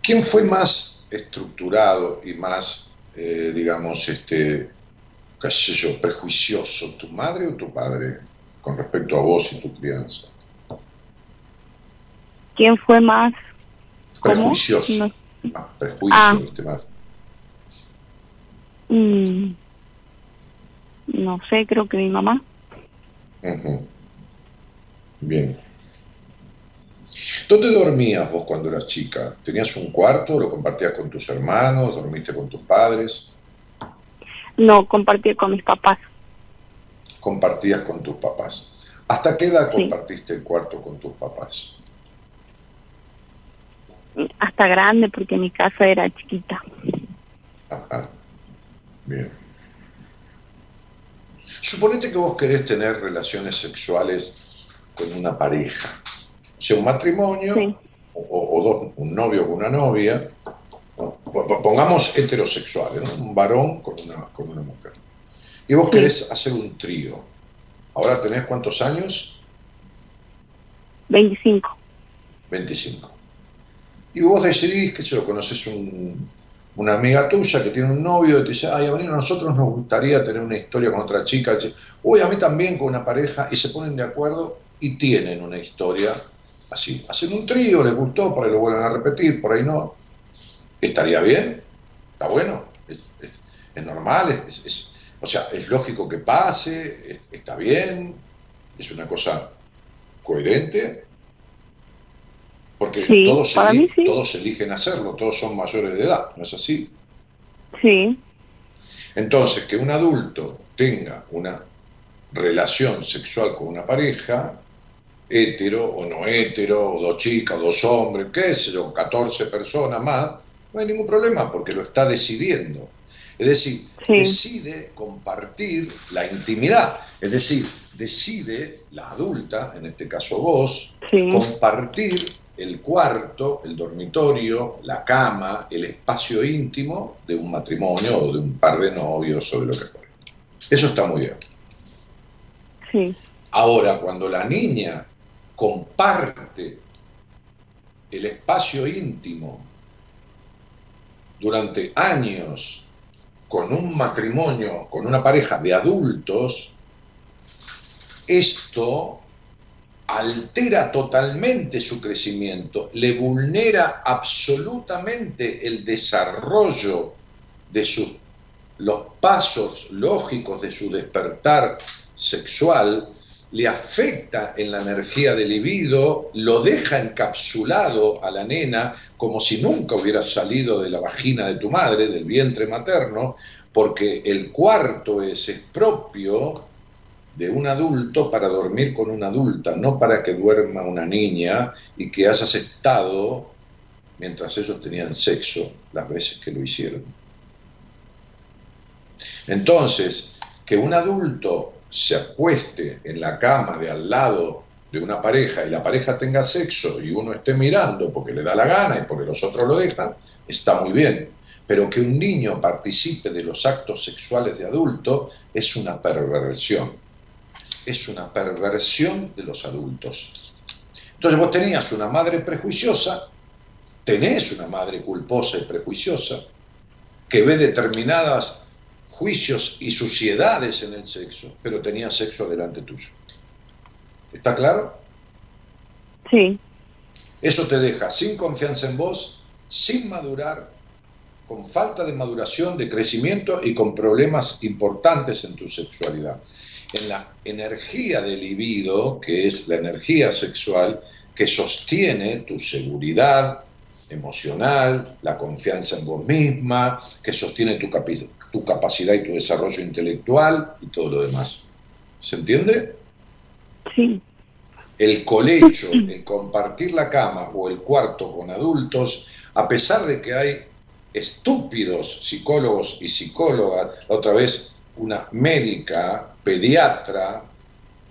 ¿Quién fue más estructurado y más, eh, digamos, este, qué sé yo, prejuicioso, tu madre o tu padre, con respecto a vos y tu crianza? ¿Quién fue más? Prejuicioso. No. Ah, prejuicio, Ah. ¿viste más? Mm, no sé, creo que mi mamá. Ujú. Bien. ¿Dónde dormías vos cuando eras chica? ¿Tenías un cuarto? ¿Lo compartías con tus hermanos? ¿Dormiste con tus padres? No, compartía con mis papás. Compartías con tus papás. ¿Hasta qué edad Sí. compartiste el cuarto con tus papás? Hasta grande porque mi casa era chiquita. Ajá. Bien. Suponete que vos querés tener relaciones sexuales con una pareja, sea, un matrimonio Sí. o, dos, un novio con una novia, ¿no? Po- po- pongamos heterosexuales, ¿no? un varón con una, con una mujer. Y vos Sí. querés hacer un trío. Ahora tenés cuántos años? 25. 25. Y vos decidís que si lo conoces un, una amiga tuya que tiene un novio y te dice, ay, a venir, a nosotros nos gustaría tener una historia con otra chica. Uy, a mí también con una pareja. Y se ponen de acuerdo y tienen una historia así. Hacen un trío, les gustó, por ahí lo vuelven a repetir, por ahí no. ¿Estaría bien? ¿Está bueno? ¿Es, es- es normal? Es, es- o sea, ¿es lógico que pase? ¿Es- ¿Está bien? ¿Es una cosa coherente? Porque Sí, todos, para eli- mí sí. todos eligen hacerlo, todos son mayores de edad, ¿no es así? Sí, Entonces, que un adulto tenga una relación sexual con una pareja, hetero o no hetero, o dos chicas, o dos hombres, qué sé yo, 14 personas más, no hay ningún problema porque lo está decidiendo. Es decir, Sí. decide compartir la intimidad, es decir, decide la adulta, en este caso vos, sí, compartir el cuarto, el dormitorio, la cama, el espacio íntimo de un matrimonio o de un par de novios o de lo que fuera. Eso está muy bien. sí, Ahora, cuando la niña comparte el espacio íntimo durante años con un matrimonio, con una pareja de adultos, esto altera totalmente su crecimiento, le vulnera absolutamente el desarrollo de sus los pasos lógicos de su despertar sexual, le afecta en la energía del libido, lo deja encapsulado a la nena como si nunca hubiera salido de la vagina de tu madre, del vientre materno, porque el cuarto es, es propio de un adulto para dormir con una adulta, no para que duerma una niña y que hayas estado mientras ellos tenían sexo las veces que lo hicieron. Entonces, que un adulto se acueste en la cama de al lado de una pareja y la pareja tenga sexo y uno esté mirando porque le da la gana y porque los otros lo dejan, está muy bien. Pero que un niño participe de los actos sexuales de adulto es una perversión. Es una perversión de los adultos. Entonces vos tenías una madre prejuiciosa, tenés una madre culposa y prejuiciosa, que ve determinadas juicios y suciedades en el sexo, pero tenía sexo delante tuyo. ¿Está claro? sí, Eso te deja sin confianza en vos, sin madurar, con falta de maduración, de crecimiento y con problemas importantes en tu sexualidad. En la energía del libido, que es la energía sexual, que sostiene tu seguridad emocional, la confianza en vos misma, que sostiene tu, tu capacidad y tu desarrollo intelectual y todo lo demás. ¿Se entiende? Sí. El colecho, el compartir la cama o el cuarto con adultos, a pesar de que hay estúpidos psicólogos y psicólogas, la otra vez una médica, pediatra,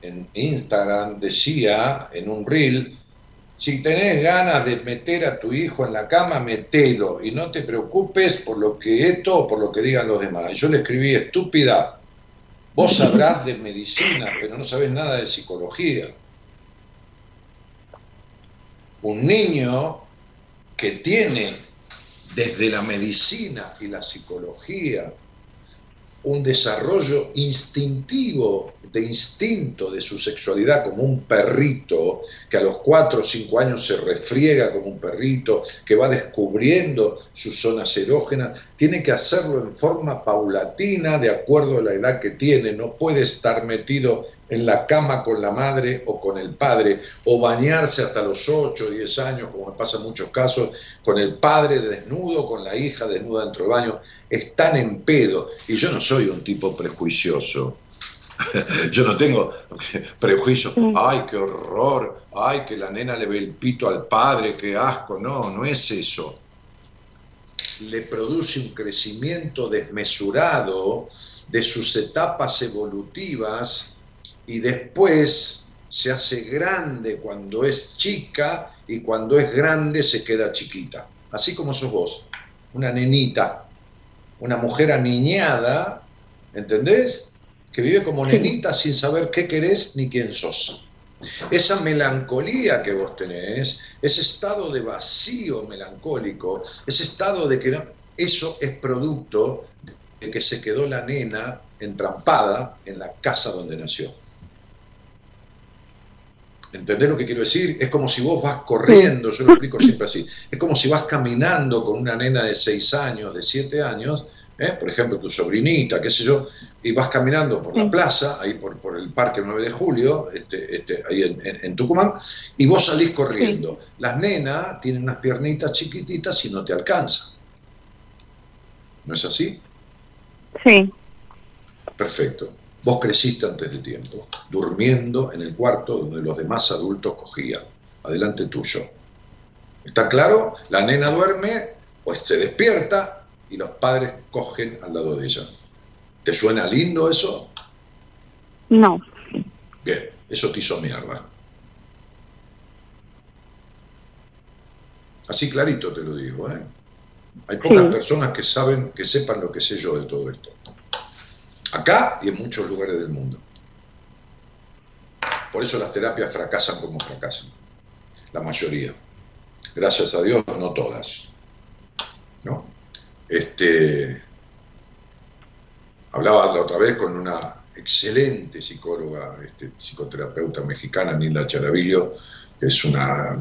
en Instagram decía en un reel, si tenés ganas de meter a tu hijo en la cama, metelo y no te preocupes por lo que esto o por lo que digan los demás. Yo le escribí, estúpida, vos sabrás de medicina, pero no sabés nada de psicología. Un niño que tiene desde la medicina y la psicología un desarrollo instintivo, de instinto de su sexualidad como un perrito, que a los cuatro o cinco años se refriega como un perrito, que va descubriendo sus zonas erógenas, tiene que hacerlo en forma paulatina, de acuerdo a la edad que tiene, no puede estar metido en la cama con la madre o con el padre, o bañarse hasta los 8 o 10 años, como me pasa en muchos casos, con el padre desnudo, con la hija desnuda dentro del baño, están en pedo. Y yo no soy un tipo prejuicioso. yo no tengo prejuicio, ay, qué horror, ay, que la nena le ve el pito al padre, qué asco. No, no es eso. Le produce un crecimiento desmesurado de sus etapas evolutivas y después se hace grande cuando es chica y cuando es grande se queda chiquita. Así como sos vos, una nenita, una mujer aniñada, ¿entendés? Que vive como nenita sin saber qué querés ni quién sos. Esa melancolía que vos tenés, ese estado de vacío melancólico, ese estado de que eso es producto de que se quedó la nena entrampada en la casa donde nació. ¿Entendés lo que quiero decir? Es como si vos vas corriendo, yo lo explico siempre así, es como si vas caminando con una nena de 6 años, de 7 años, ¿eh? por ejemplo, tu sobrinita, qué sé yo, y vas caminando por la plaza, ahí por, por el Parque 9 de Julio, este, este, ahí en, Tucumán, y vos salís corriendo. Las nenas tienen unas piernitas chiquititas y no te alcanzan. ¿No es así? Sí. Perfecto. Vos creciste antes de tiempo, durmiendo en el cuarto donde los demás adultos cogían. Adelante tuyo. ¿Está claro? La nena duerme o se despierta y los padres cogen al lado de ella. ¿Te suena lindo eso? No. Bien, eso te hizo mierda. Así clarito te lo digo, ¿eh? Hay pocas personas que saben, que sepan lo que sé yo de todo esto acá y en muchos lugares del mundo. Por eso las terapias fracasan como fracasan, la mayoría. Gracias a Dios, no todas. ¿no? Este, hablaba la otra vez con una excelente psicóloga, este, psicoterapeuta mexicana, Nilda Charavillo, que es una,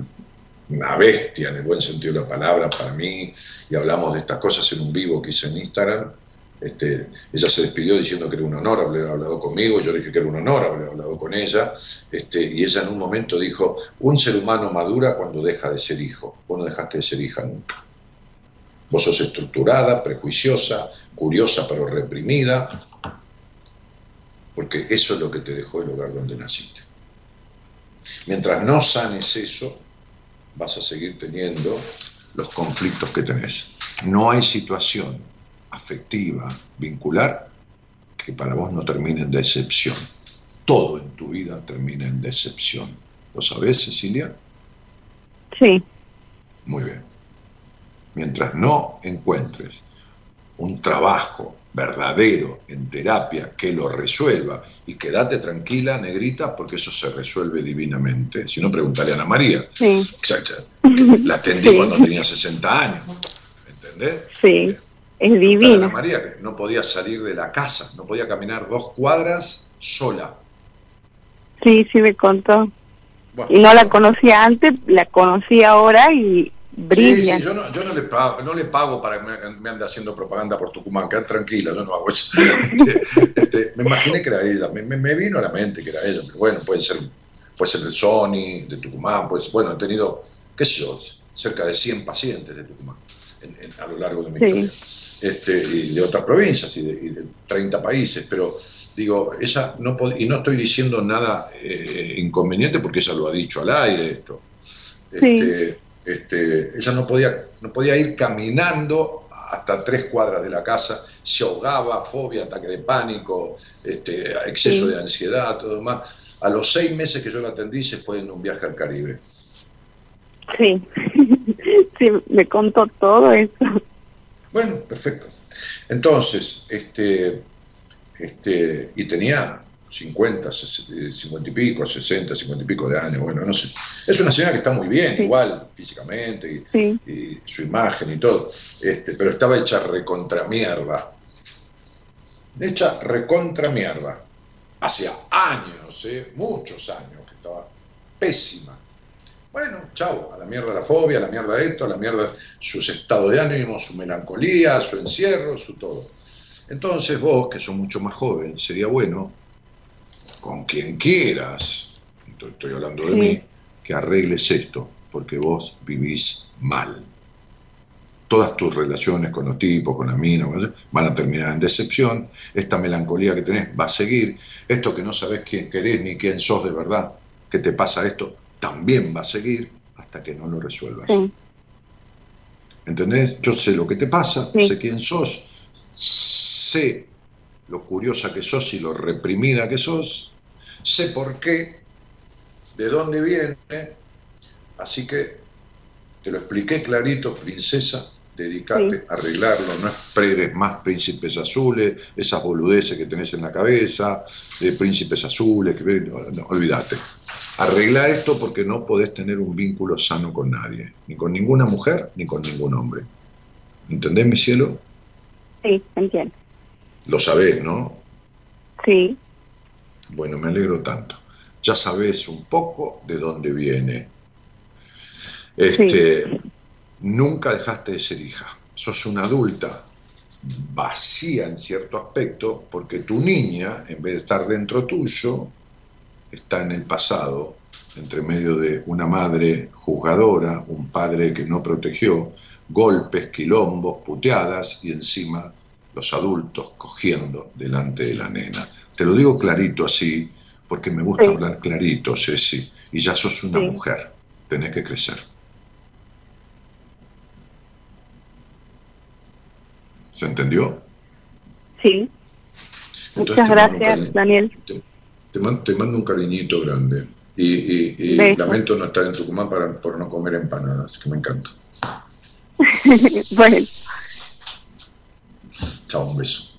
una bestia en el buen sentido de la palabra para mí, y hablamos de estas cosas en un vivo que hice en Instagram, este, ella se despidió diciendo que era un honor haber hablado conmigo, yo dije que era un honor haber hablado con ella, este, y ella en un momento dijo, un ser humano madura cuando deja de ser hijo, vos no dejaste de ser hija nunca. Vos sos estructurada, prejuiciosa, curiosa pero reprimida, porque eso es lo que te dejó el lugar donde naciste. Mientras no sanes eso, vas a seguir teniendo los conflictos que tenés. No hay situación afectiva, vincular, que para vos no termine en decepción. Todo en tu vida termina en decepción. ¿Lo sabés, Cecilia? Sí. Muy bien. Mientras no encuentres un trabajo verdadero en terapia que lo resuelva y quédate tranquila, negrita, porque eso se resuelve divinamente. Si no, preguntaré a Ana María. Sí. Exacto. La atendí cuando tenía 60 años. ¿Entendés? Sí. Es divino. María, que no podía salir de la casa, no podía caminar dos cuadras sola. Sí, sí me contó. y no la conocía antes, la conocí ahora y brilla. Sí, yo, no, yo no, le pago, no le pago para que me, ande haciendo propaganda por Tucumán, quedad tranquila, yo no hago eso. Este, este, me imaginé que era ella, me, me, vino a la mente que era ella, pero bueno, puede ser, puede ser de Sony, de Tucumán, pues bueno, he tenido, qué sé yo, cerca de 100 pacientes de Tucumán a lo largo de mi historia. Este, y de otras provincias y de, 30 países, pero digo, ella no y no estoy diciendo nada eh, inconveniente porque ella lo ha dicho al aire esto. Este, este, ella no podía, no podía ir caminando hasta tres cuadras de la casa, se ahogaba, fobia, ataque de pánico, este, exceso de ansiedad, todo más. A los seis meses que yo la atendí se fue en un viaje al Caribe. Sí, sí, me contó todo eso. Bueno, perfecto. Entonces, este, este, y tenía 50, 50 y pico, 60, 50 y pico de años, bueno, no sé. Es una señora que está muy bien, igual, físicamente, y, su imagen y todo, este, pero estaba hecha recontra mierda. Hecha recontra mierda. Hacía años, ¿eh? muchos años, que estaba pésima. Bueno, chao, a la mierda la fobia, a la mierda esto, a la mierda su estado de ánimo, su melancolía, su encierro, su todo. Entonces vos, que sos mucho más joven, sería bueno, con quien quieras, estoy hablando de mí, que arregles esto, porque vos vivís mal. Todas tus relaciones con los tipos, con la mina, van a terminar en decepción. Esta melancolía que tenés va a seguir. Esto que no sabés quién querés ni quién sos de verdad, que te pasa esto, también va a seguir hasta que no lo resuelvas. ¿Entendés? Yo sé lo que te pasa, sé quién sos, sé lo curiosa que sos y lo reprimida que sos, sé por qué, de dónde viene, así que te lo expliqué clarito, princesa, dedicate a arreglarlo, no esperes más príncipes azules, esas boludeces que tenés en la cabeza, de príncipes azules, que, no, olvídate. Arregla esto porque no podés tener un vínculo sano con nadie, ni con ninguna mujer, ni con ningún hombre. ¿Entendés, mi cielo? Sí, entiendo. Lo sabés, ¿no? Sí. Bueno, me alegro tanto. Ya sabés un poco de dónde viene. Este, Nunca dejaste de ser hija. Sos una adulta vacía en cierto aspecto porque tu niña, en vez de estar dentro tuyo, está en el pasado, entre medio de una madre juzgadora, un padre que no protegió, golpes, quilombos, puteadas y encima los adultos cogiendo delante de la nena. Te lo digo clarito así, porque me gusta hablar clarito, Ceci, y ya sos una mujer, tenés que crecer. ¿Se entendió? Sí. Muchas gracias, Daniel. Te, mando, un cariñito grande. Y, lamento no estar en Tucumán para, por no comer empanadas, que me encanta. bueno. Chao, un beso.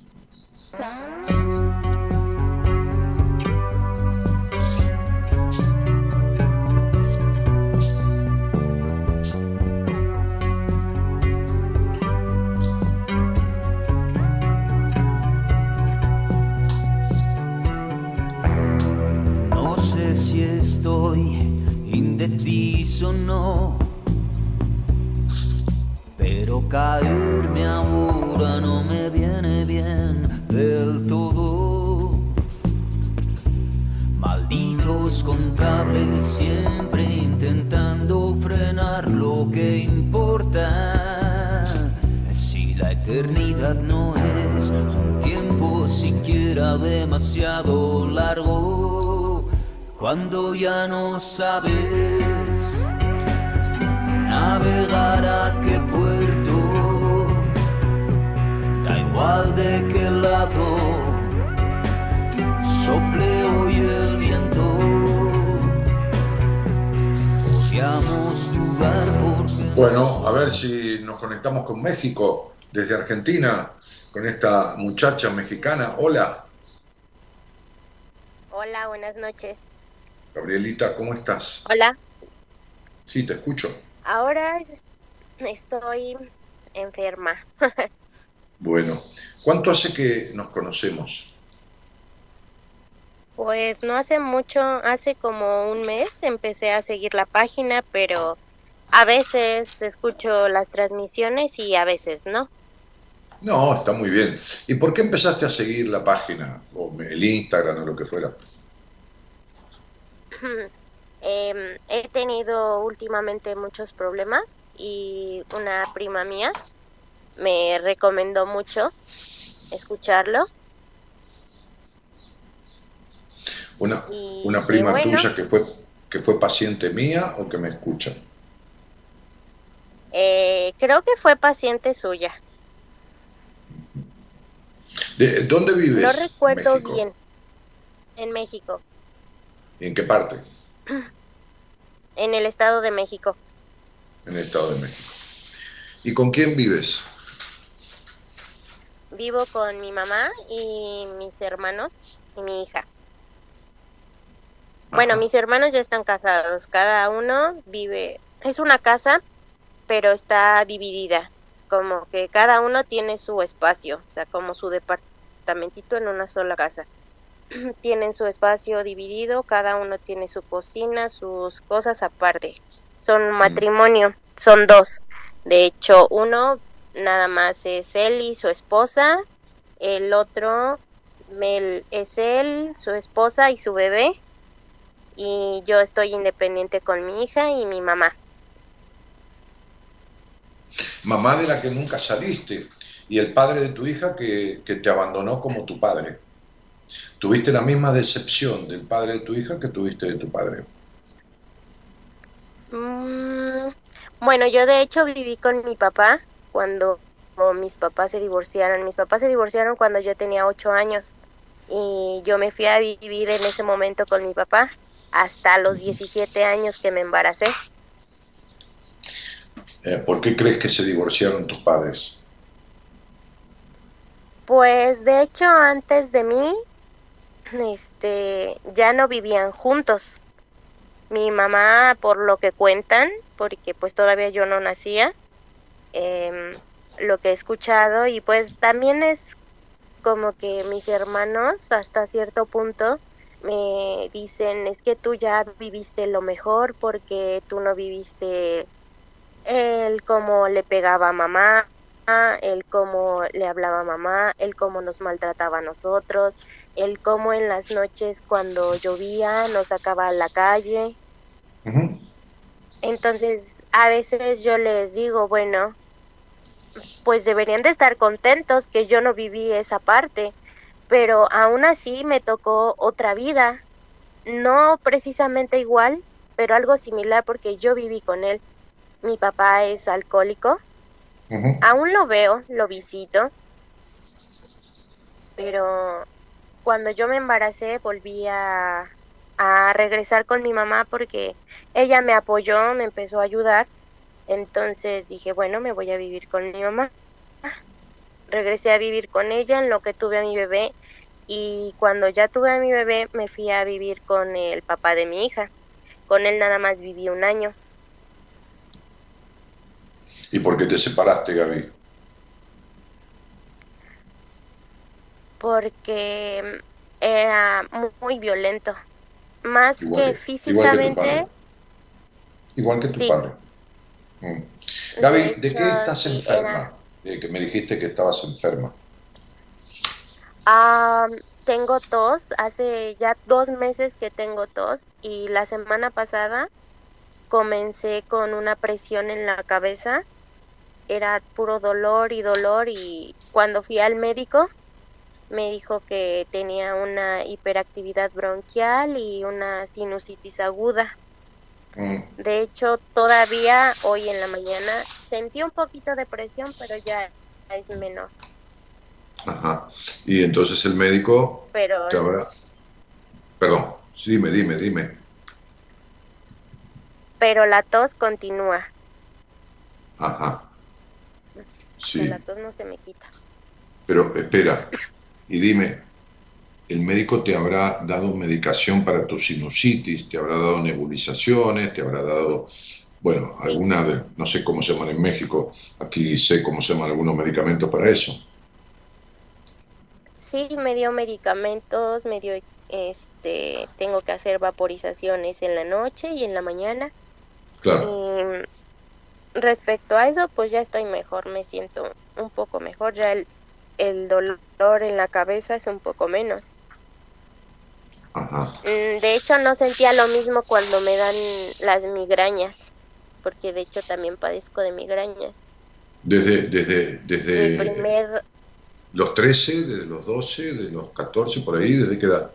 No. Pero caerme ahora no me viene bien del todo. Malditos contables siempre intentando frenar lo que importa. Si la eternidad no es un tiempo siquiera demasiado largo, cuando ya no sabes navegar a qué puerto, da igual de qué lado, sople hoy el viento. Bueno, a ver si nos conectamos con México desde Argentina con esta muchacha mexicana. Hola. Hola, buenas noches. Gabrielita, ¿cómo estás? Hola. Sí, te escucho. Ahora estoy enferma. bueno, ¿cuánto hace que nos conocemos? Pues no hace mucho, hace como un mes empecé a seguir la página, pero a veces escucho las transmisiones y a veces no. No, está muy bien. ¿Y por qué empezaste a seguir la página o el Instagram o lo que fuera? Em, he tenido últimamente muchos problemas y una prima mía me recomendó mucho escucharlo. Una, Y una prima bueno. tuya que fue, que fue paciente mía o que me escucha. Eh, creo que fue paciente suya. ¿De, ¿Dónde vives? No recuerdo México? bien. En México, ¿Y en qué parte? en el Estado de México. En el Estado de México. ¿Y con quién vives? Vivo con mi mamá y mis hermanos y mi hija. Bueno, mis hermanos ya están casados. Cada uno vive, es una casa, pero está dividida. Como que cada uno tiene su espacio, o sea, como su departamentito en una sola casa. Tienen su espacio dividido, cada uno tiene su cocina, sus cosas aparte. Son un matrimonio, son dos. De hecho, uno nada más es él y su esposa, el otro Mel es él, su esposa y su bebé, y yo estoy independiente con mi hija y mi mamá. Mamá de la que nunca saliste y el padre de tu hija que, que te abandonó como tu padre. Tuviste la misma decepción del padre de tu hija que tuviste de tu padre. Mm, bueno, yo de hecho viví con mi papá cuando mis papás se divorciaron. Mis papás se divorciaron cuando yo tenía ocho años y yo me fui a vivir en ese momento con mi papá hasta los 17 años que me embaracé. Eh, ¿Por qué crees que se divorciaron tus padres? Pues de hecho antes de mí, este, ya no vivían juntos. Mi mamá, por lo que cuentan, porque pues todavía yo no nacía, em, lo que he escuchado y pues también es como que mis hermanos hasta cierto punto me dicen es que tú ya viviste lo mejor porque tú no viviste el cómo le pegaba a mamá, el cómo le hablaba a mamá, el cómo nos maltrataba a nosotros, el cómo en las noches cuando llovía nos sacaba a la calle. Entonces, a veces yo les digo, bueno, pues deberían de estar contentos que yo no viví esa parte, pero aún así me tocó otra vida, no precisamente igual, pero algo similar porque yo viví con él. Mi papá es alcohólico, Aún lo veo, lo visito, pero cuando yo me embaracé volví a, a regresar con mi mamá porque ella me apoyó, me empezó a ayudar, entonces dije, bueno, me voy a vivir con mi mamá. Regresé a vivir con ella en lo que tuve a mi bebé y cuando ya tuve a mi bebé me fui a vivir con el papá de mi hija. Con él nada más viví un año. ¿Y por qué te separaste, Gaby? porque era mu- muy violento. Más Igual que que- igual que tu físicamente, padre. Igual que tu Sí. padre. Mm. Gaby, De ¿de, qué estás enferma? era- Eh, que me dijiste que estabas enferma. tengo tos, hace ya dos meses que tengo tos y la semana pasada comencé con una presión en la cabeza, era puro dolor y dolor y cuando fui al médico me dijo que tenía una hiperactividad bronquial y una sinusitis aguda. Mm. De hecho, todavía hoy en la mañana sentí un poquito de presión, pero ya es menor. Ajá. Y entonces el médico Pero te habrá... Perdón, dime, dime, dime. pero la tos continúa. Ajá. O sea, Sí, la tos no se me quita. pero espera, y dime, ¿el médico te habrá dado medicación para tu sinusitis? ¿Te habrá dado nebulizaciones? ¿Te habrá dado, bueno, Sí. alguna de, no sé cómo se llaman en México, aquí sé cómo se llaman algunos medicamentos para eso? Sí, me dio medicamentos, me dio este, tengo que hacer vaporizaciones en la noche y en la mañana. Claro. Respecto a eso, pues ya estoy mejor, me siento un poco mejor, ya el, el dolor en la cabeza es un poco menos. Ajá. Mm, de hecho, no sentía lo mismo cuando me dan las migrañas, porque de hecho también padezco de migraña. Desde, desde, desde Mi primer, los 13, desde los 12, de los 14, por ahí, ¿desde qué edad?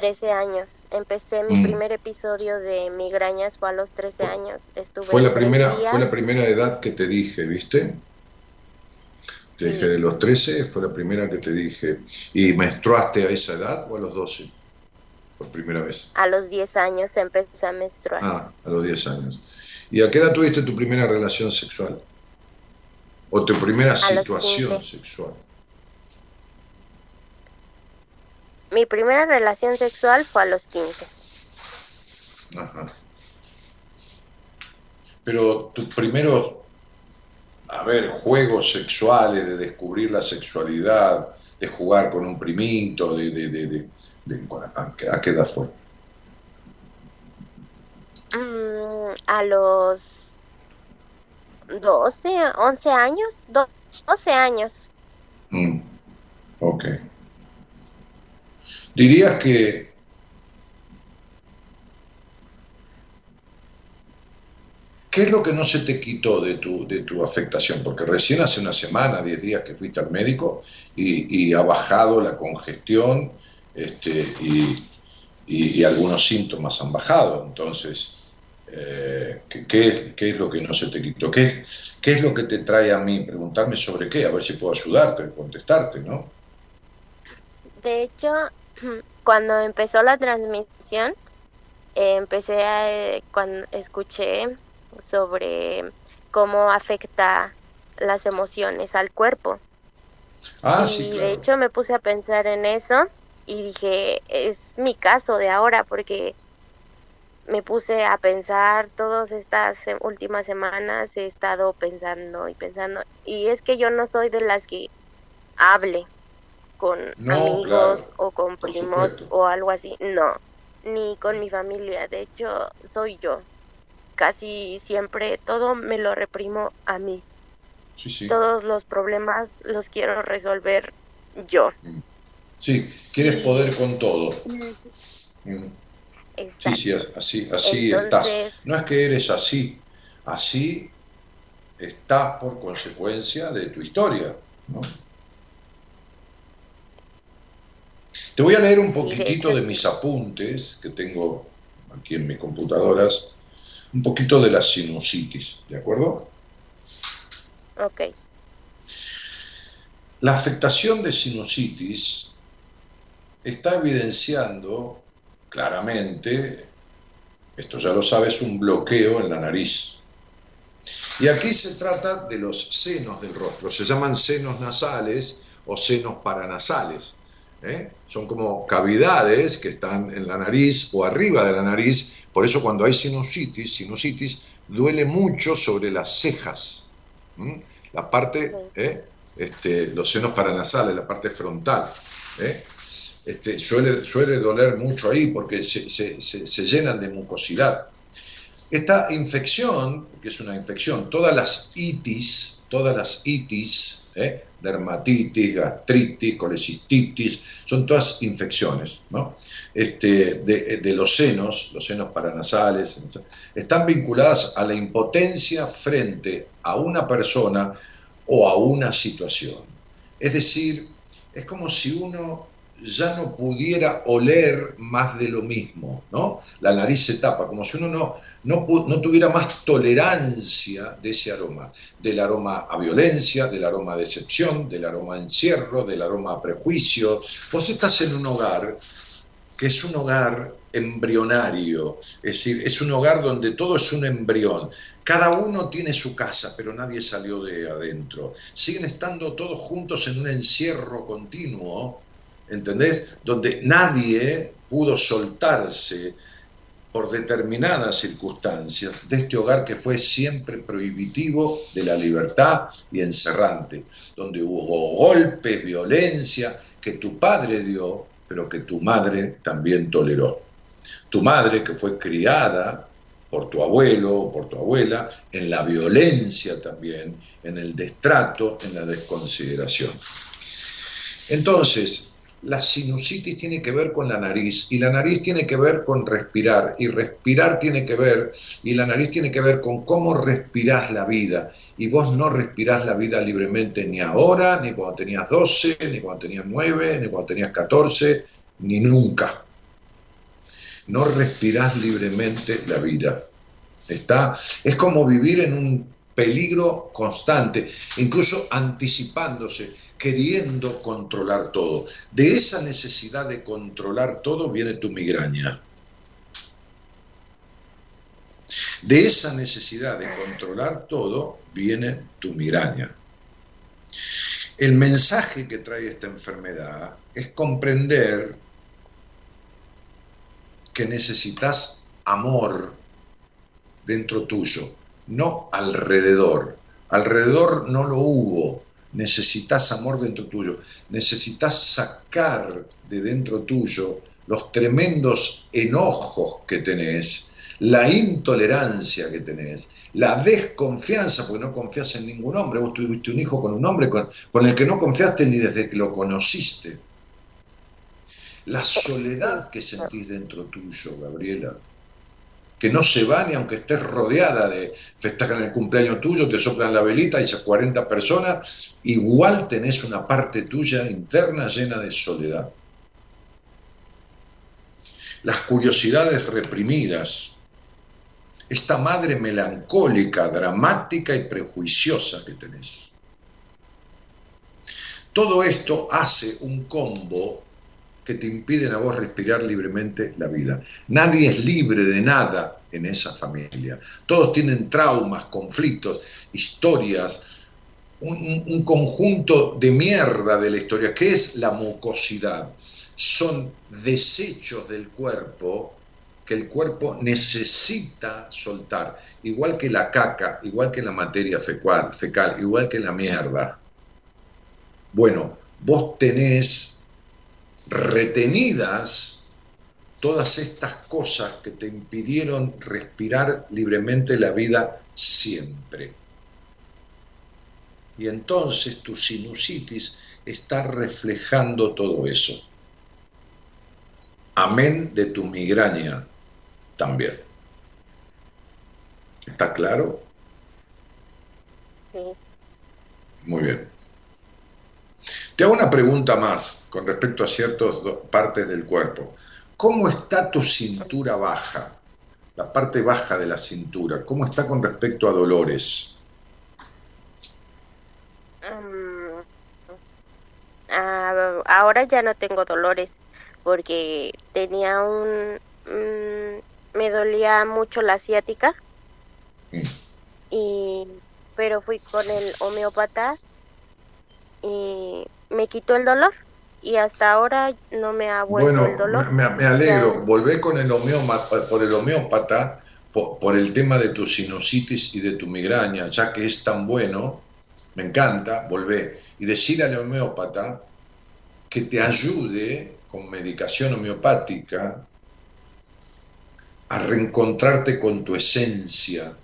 13 años. Empecé mi Mm. primer episodio de migrañas fue a los 13 años. Estuve Fue la primera, días. fue la primera edad que te dije, ¿viste? Te Sí, dije de los 13, fue la primera que te dije. ¿Y menstruaste a esa edad o a los 12? Por primera vez. a los 10 años empecé a menstruar. Ah, a los 10 años. ¿Y a qué edad tuviste tu primera relación sexual? ¿O tu primera A situación 15. sexual? Mi primera relación sexual fue a los 15. Ajá. Pero tus primeros, a ver, juegos sexuales, de descubrir la sexualidad, de jugar con un primito, de, de, de, ¿a, qué- a qué edad fue? Mm, a los 12, 11 años, do- 12 años. Mm, ok. Dirías que ¿Qué es lo que no se te quitó de tu, de tu afectación? Porque recién hace una semana, 10 días que fuiste al médico y, ha bajado la congestión este, y, y- algunos síntomas han bajado. Entonces, eh, ¿qué, qué es lo que no se te quitó? ¿Qué es, ¿Qué es lo que te trae a mí? Preguntarme sobre qué, a ver si puedo ayudarte, contestarte, ¿no? De hecho, cuando empezó la transmisión, eh, empecé a, eh, cuando escuché sobre cómo afecta las emociones al cuerpo. Ah, y sí, de claro. hecho me puse a pensar en eso y dije, es mi caso de ahora porque me puse a pensar todas estas últimas semanas, he estado pensando y pensando. Y es que yo no soy de las que hable con No, amigos claro, o con primos o algo así. No, ni con mi familia. De hecho, soy yo. Casi siempre todo me lo reprimo a mí. Sí, sí. Todos los problemas los quiero resolver yo. Sí, quieres poder con todo. Mm. Sí, sí, así, así Entonces- estás. No es que eres así, así estás por consecuencia de tu historia. ¿no? Te voy a leer un poquitito de mis apuntes que tengo aquí en mis computadoras, un poquito de la sinusitis, ¿de acuerdo? Ok. La afectación de sinusitis está evidenciando claramente, esto ya lo sabes, un bloqueo en la nariz. Y aquí se trata de los senos del rostro, se llaman senos nasales o senos paranasales. ¿Eh? Son como cavidades que están en la nariz o arriba de la nariz, por eso cuando hay sinusitis, sinusitis duele mucho sobre las cejas. ¿m? La parte. ¿eh? este, los senos paranasales, la parte frontal. ¿eh? Este, suele, suele doler mucho ahí porque se, se- se- se llenan de mucosidad. Esta infección, que es una infección, todas las itis, todas las itis, ¿eh? dermatitis, gastritis, colecistitis, son todas infecciones, ¿no? Este, de, de los senos, los senos paranasales, están vinculadas a la impotencia frente a una persona o a una situación. Es decir, es como si uno ya no pudiera oler más de lo mismo, ¿no? La nariz se tapa, como si uno no, no, no tuviera más tolerancia de ese aroma, del aroma a violencia, del aroma a decepción, del aroma a encierro, del aroma a prejuicio. Vos estás en un hogar que es un hogar embrionario, es decir, es un hogar donde todo es un embrión. Cada uno tiene su casa, pero nadie salió de adentro. Siguen estando todos juntos en un encierro continuo, ¿entendés? Donde nadie pudo soltarse por determinadas circunstancias de este hogar que fue siempre prohibitivo de la libertad y encerrante, donde hubo golpes, violencia, que tu padre dio pero que tu madre también toleró. Tu madre que fue criada por tu abuelo o por tu abuela, en la violencia también, en el destrato, en la desconsideración. Entonces, la sinusitis tiene que ver con la nariz y la nariz tiene que ver con respirar y respirar tiene que ver y la nariz tiene que ver con cómo respirás la vida y vos no respirás la vida libremente ni ahora, ni cuando tenías 12, ni cuando tenías 9, ni cuando tenías 14, ni nunca. No respirás libremente la vida. Está, es como vivir en un peligro constante, incluso anticipándose, queriendo controlar todo. De esa necesidad de controlar todo viene tu migraña. De esa necesidad de controlar todo viene tu migraña. El mensaje que trae esta enfermedad es comprender que necesitas amor dentro tuyo, no alrededor. Alrededor no lo hubo. Necesitas amor dentro tuyo. Necesitas sacar de dentro tuyo los tremendos enojos que tenés, la intolerancia que tenés, la desconfianza, porque no confías en ningún hombre. Vos tuviste un hijo con un hombre con, con el que no confiaste ni desde que lo conociste. La soledad que sentís dentro tuyo, Gabriela que no se va ni aunque estés rodeada de festejan el cumpleaños tuyo, te soplan la velita y esas 40 personas, igual tenés una parte tuya interna llena de soledad. Las curiosidades reprimidas, esta madre melancólica, dramática y prejuiciosa que tenés. Todo esto hace un combo que te impiden a vos respirar libremente la vida. Nadie es libre de nada en esa familia. Todos tienen traumas, conflictos, historias, un, conjunto de mierda de la historia. ¿Qué es la mucosidad? Son desechos del cuerpo que el cuerpo necesita soltar, igual que la caca, igual que la materia fecal, fecal igual que la mierda. Bueno, vos tenés retenidas todas estas cosas que te impidieron respirar libremente la vida siempre. Y entonces tu sinusitis está reflejando todo eso. Amén de tu migraña también. ¿Está claro? Sí. Muy bien. Te hago una pregunta más con respecto a ciertas partes del cuerpo. ¿Cómo está tu cintura baja? La parte baja de la cintura. ¿Cómo está con respecto a dolores? Mm, ah, ahora ya no tengo dolores porque tenía un... Mm, me dolía mucho la asiática. Mm. Y, pero fui con el homeópata y me quitó el dolor y hasta ahora no me ha vuelto el dolor. Me, me alegro, volvé con el homeópata, por el homeópata por, el tema de tu sinusitis y de tu migraña, ya que es tan bueno, me encanta, volvé. Y decir al homeópata que te ayude con medicación homeopática a reencontrarte con tu esencia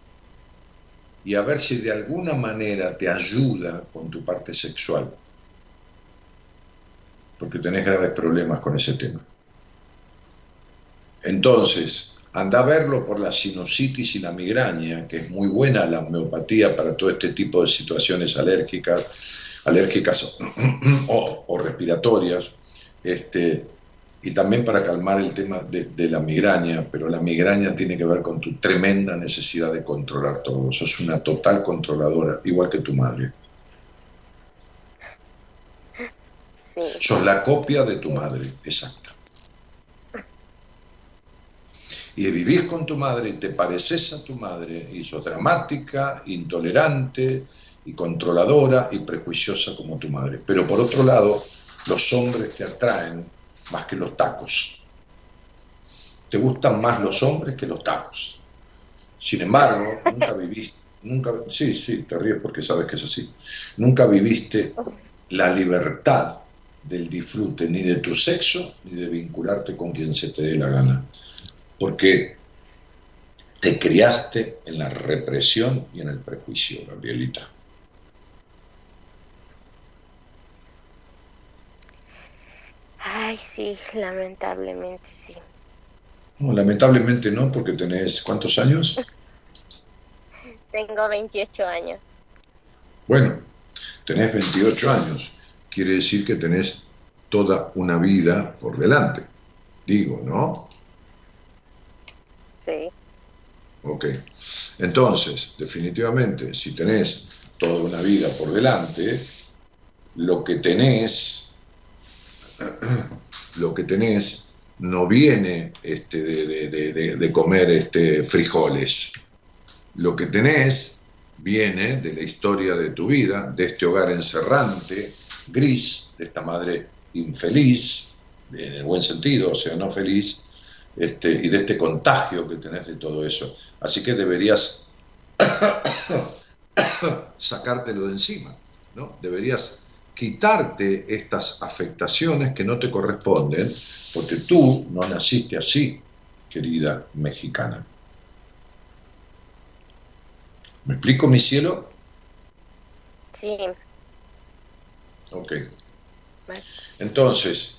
y a ver si de alguna manera te ayuda con tu parte sexual porque tenés graves problemas con ese tema. Entonces, anda a verlo por la sinusitis y la migraña, que es muy buena la homeopatía para todo este tipo de situaciones alérgicas, alérgicas o, respiratorias, este, y también para calmar el tema de, de, la migraña, pero la migraña tiene que ver con tu tremenda necesidad de controlar todo. Sos una total controladora, igual que tu madre. Sos la copia de tu madre, exacta. Y vivís con tu madre y te pareces a tu madre y sos dramática, intolerante y controladora y prejuiciosa como tu madre. Pero por otro lado, los hombres te atraen más que los tacos. Te gustan más los hombres que los tacos. Sin embargo, nunca viviste, nunca, sí, sí, te ríes porque sabes que es así. Nunca viviste la libertad del disfrute ni de tu sexo ni de vincularte con quien se te dé la gana. Porque te criaste en la represión y en el prejuicio, Gabrielita. Ay, sí, lamentablemente sí. No, lamentablemente no, porque tenés ¿cuántos años? Tengo 28 años. Bueno, tenés 28 años, quiere decir que tenés toda una vida por delante, digo, ¿no? Sí. Ok. Entonces, definitivamente, si tenés toda una vida por delante, lo que tenés, lo que tenés no viene este, de, comer este, frijoles. Lo que tenés viene de la historia de tu vida, de este hogar encerrante, gris, de esta madre infeliz, en el buen sentido, o sea, no feliz, este, y de este contagio que tenés de todo eso. Así que deberías sacártelo de encima, ¿no? Deberías quitarte estas afectaciones que no te corresponden, porque tú no naciste así, querida mexicana. ¿Me explico, mi cielo? Sí. Ok. Entonces,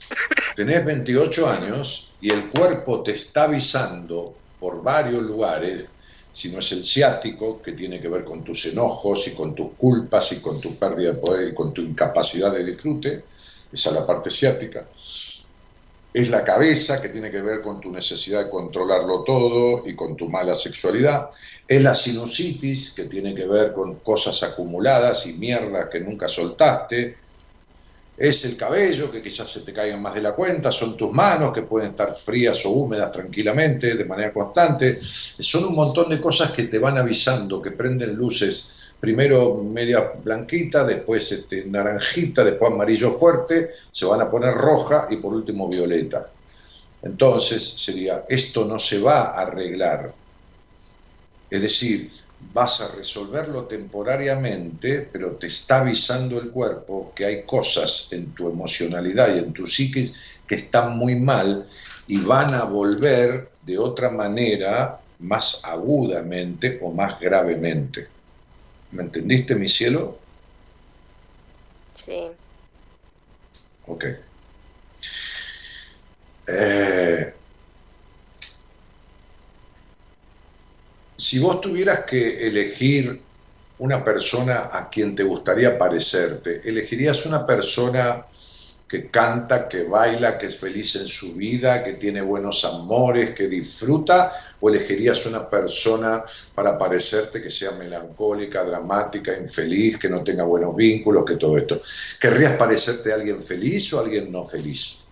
tenés 28 años y el cuerpo te está avisando por varios lugares, si no es el ciático, que tiene que ver con tus enojos y con tus culpas y con tu pérdida de poder y con tu incapacidad de disfrute, esa es la parte ciática. Es la cabeza, que tiene que ver con tu necesidad de controlarlo todo y con tu mala sexualidad. Es la sinusitis, que tiene que ver con cosas acumuladas y mierda que nunca soltaste es el cabello, que quizás se te caigan más de la cuenta, son tus manos, que pueden estar frías o húmedas tranquilamente, de manera constante. Son un montón de cosas que te van avisando, que prenden luces, primero media blanquita, después este, naranjita, después amarillo fuerte, se van a poner roja y por último violeta. Entonces sería, esto no se va a arreglar. Es decir, vas a resolverlo temporariamente, pero te está avisando el cuerpo que hay cosas en tu emocionalidad y en tu psiquis que están muy mal y van a volver de otra manera más agudamente o más gravemente. ¿Me entendiste, mi cielo? Sí. Ok. Eh, Si vos tuvieras que elegir una persona a quien te gustaría parecerte, ¿elegirías una persona que canta, que baila, que es feliz en su vida, que tiene buenos amores, que disfruta? ¿O elegirías una persona para parecerte que sea melancólica, dramática, infeliz, que no tenga buenos vínculos, que todo esto? ¿Querrías parecerte a alguien feliz o a alguien no feliz?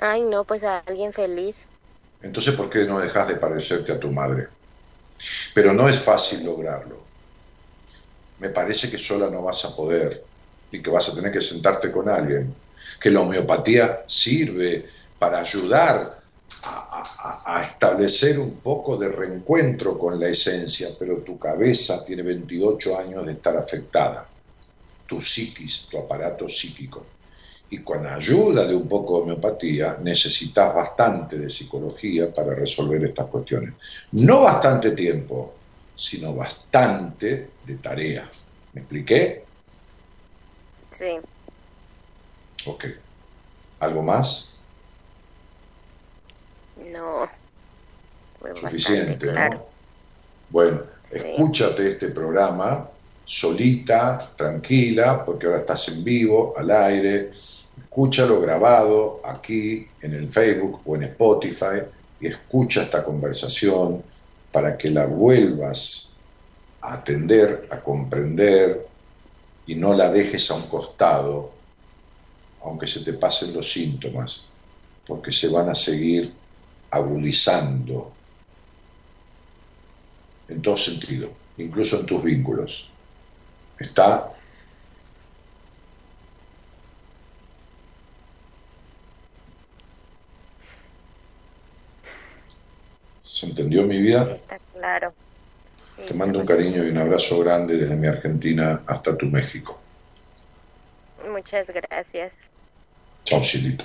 Ay, no, pues a alguien feliz. Entonces, ¿por qué no dejas de parecerte a tu madre? Pero no es fácil lograrlo. Me parece que sola no vas a poder y que vas a tener que sentarte con alguien. Que la homeopatía sirve para ayudar a, establecer un poco de reencuentro con la esencia, pero tu cabeza tiene 28 años de estar afectada, tu psiquis, tu aparato psíquico y con ayuda de un poco de homeopatía necesitas bastante de psicología para resolver estas cuestiones. No bastante tiempo, sino bastante de tarea. ¿Me expliqué? Sí. Ok. ¿Algo más? No. Suficiente, claro. ¿no? Bueno, escúchate este programa solita, tranquila, porque ahora estás en vivo, al aire, escúchalo grabado aquí en el Facebook o en Spotify y escucha esta conversación para que la vuelvas a atender, a comprender y no la dejes a un costado, aunque se te pasen los síntomas, porque se van a seguir agudizando en todo sentido, incluso en tus vínculos. Está ¿Se entendió mi vida? Sí, está claro. Te mando un cariño y un abrazo grande desde mi Argentina hasta tu México. Muchas gracias. Chao, Silito.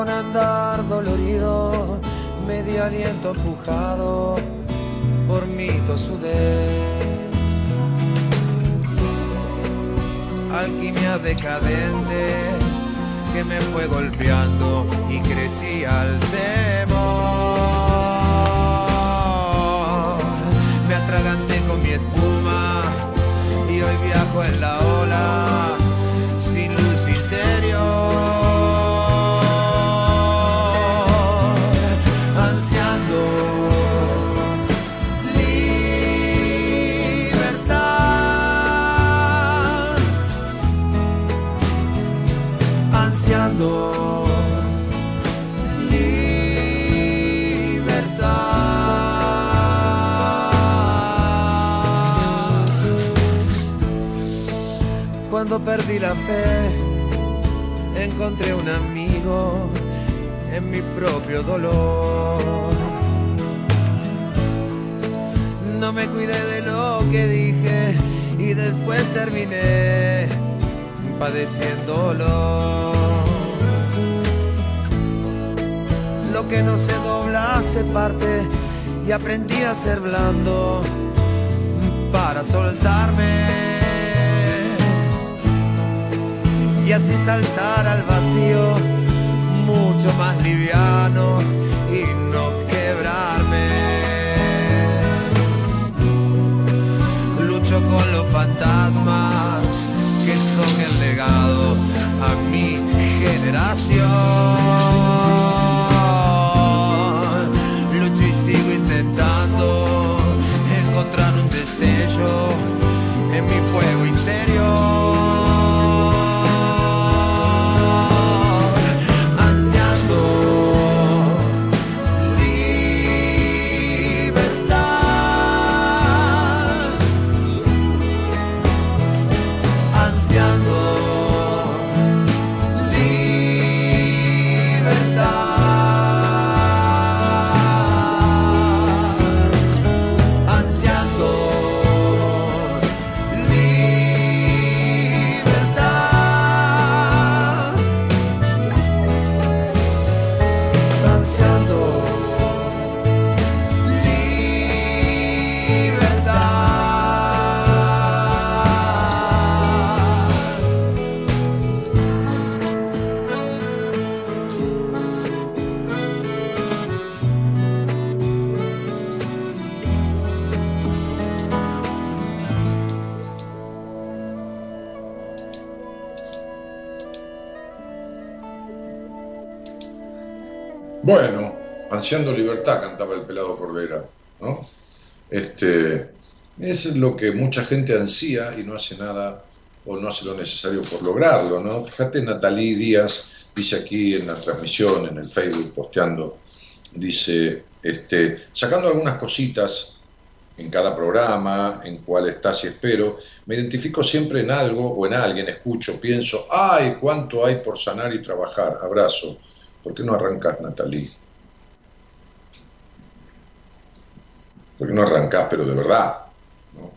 Con andar dolorido, medio aliento empujado por mi tosudez. Alquimia decadente que me fue golpeando y crecí al temor. Me atraganté con mi espuma y hoy viajo en la ola Cuando perdí la fe, encontré un amigo en mi propio dolor. No me cuidé de lo que dije y después terminé padeciéndolo. Lo que no se dobla se parte y aprendí a ser blando para soltarme y así saltar al vacío mucho más liviano y no quebrarme. Lucho con los fantasmas que son el legado a mi generación. Lucho y sigo intentando encontrar un destello en mi fuego interior. Ansiando libertad cantaba el pelado Cordera, ¿no? Este, es lo que mucha gente ansía y no hace nada o no hace lo necesario por lograrlo, ¿no? Fíjate, Natalí Díaz dice aquí en la transmisión, en el Facebook, posteando, dice, este, sacando algunas cositas en cada programa, en cuál estás y espero, me identifico siempre en algo o en alguien, escucho, pienso, ay, cuánto hay por sanar y trabajar, abrazo. ¿Por qué no arrancas, Natalí? ¿Por qué no arrancás, pero de verdad? ¿no?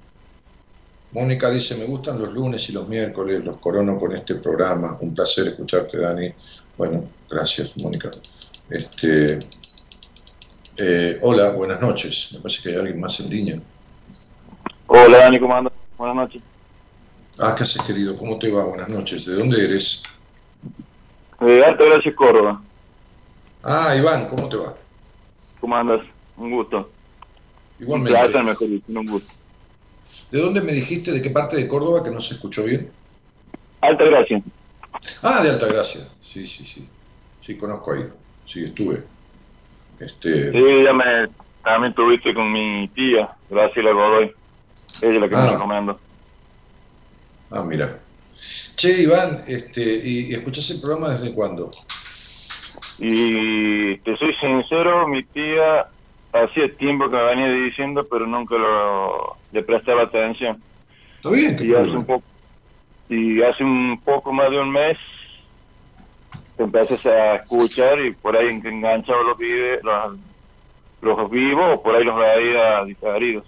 Mónica dice, me gustan los lunes y los miércoles, los corono con este programa. Un placer escucharte, Dani. Bueno, gracias, Mónica. Este, Eh, hola, buenas noches. Me parece que hay alguien más en línea. Hola, Dani, ¿cómo andas? Buenas noches. Ah, ¿qué haces, querido? ¿Cómo te va? Buenas noches. ¿De dónde eres? De Alta Gracia, Córdoba. Ah, Iván, ¿cómo te va? ¿Cómo andas? Un gusto. Igualmente. Un placer, mejor dicho, un gusto. ¿De dónde me dijiste? ¿De qué parte de Córdoba que no se escuchó bien? Alta Gracia. Ah, de Altagracia. Sí, sí, sí. Sí, conozco ahí. Sí, estuve. Este... Sí, ya me, también tuviste con mi tía, Graciela Godoy. Ella es la que Ah. me recomendó. Ah, mira. Che, Iván, este, ¿y, y escuchás el programa desde cuándo? Y te soy sincero, mi tía hacía tiempo que me venía diciendo, pero nunca lo, le prestaba atención. ¿Está bien? ¿Qué Y hace un poco, y hace un poco más de un mes te empiezas a escuchar y por ahí que enganchaba los videos, los, los vivos o por ahí los veía diferidos.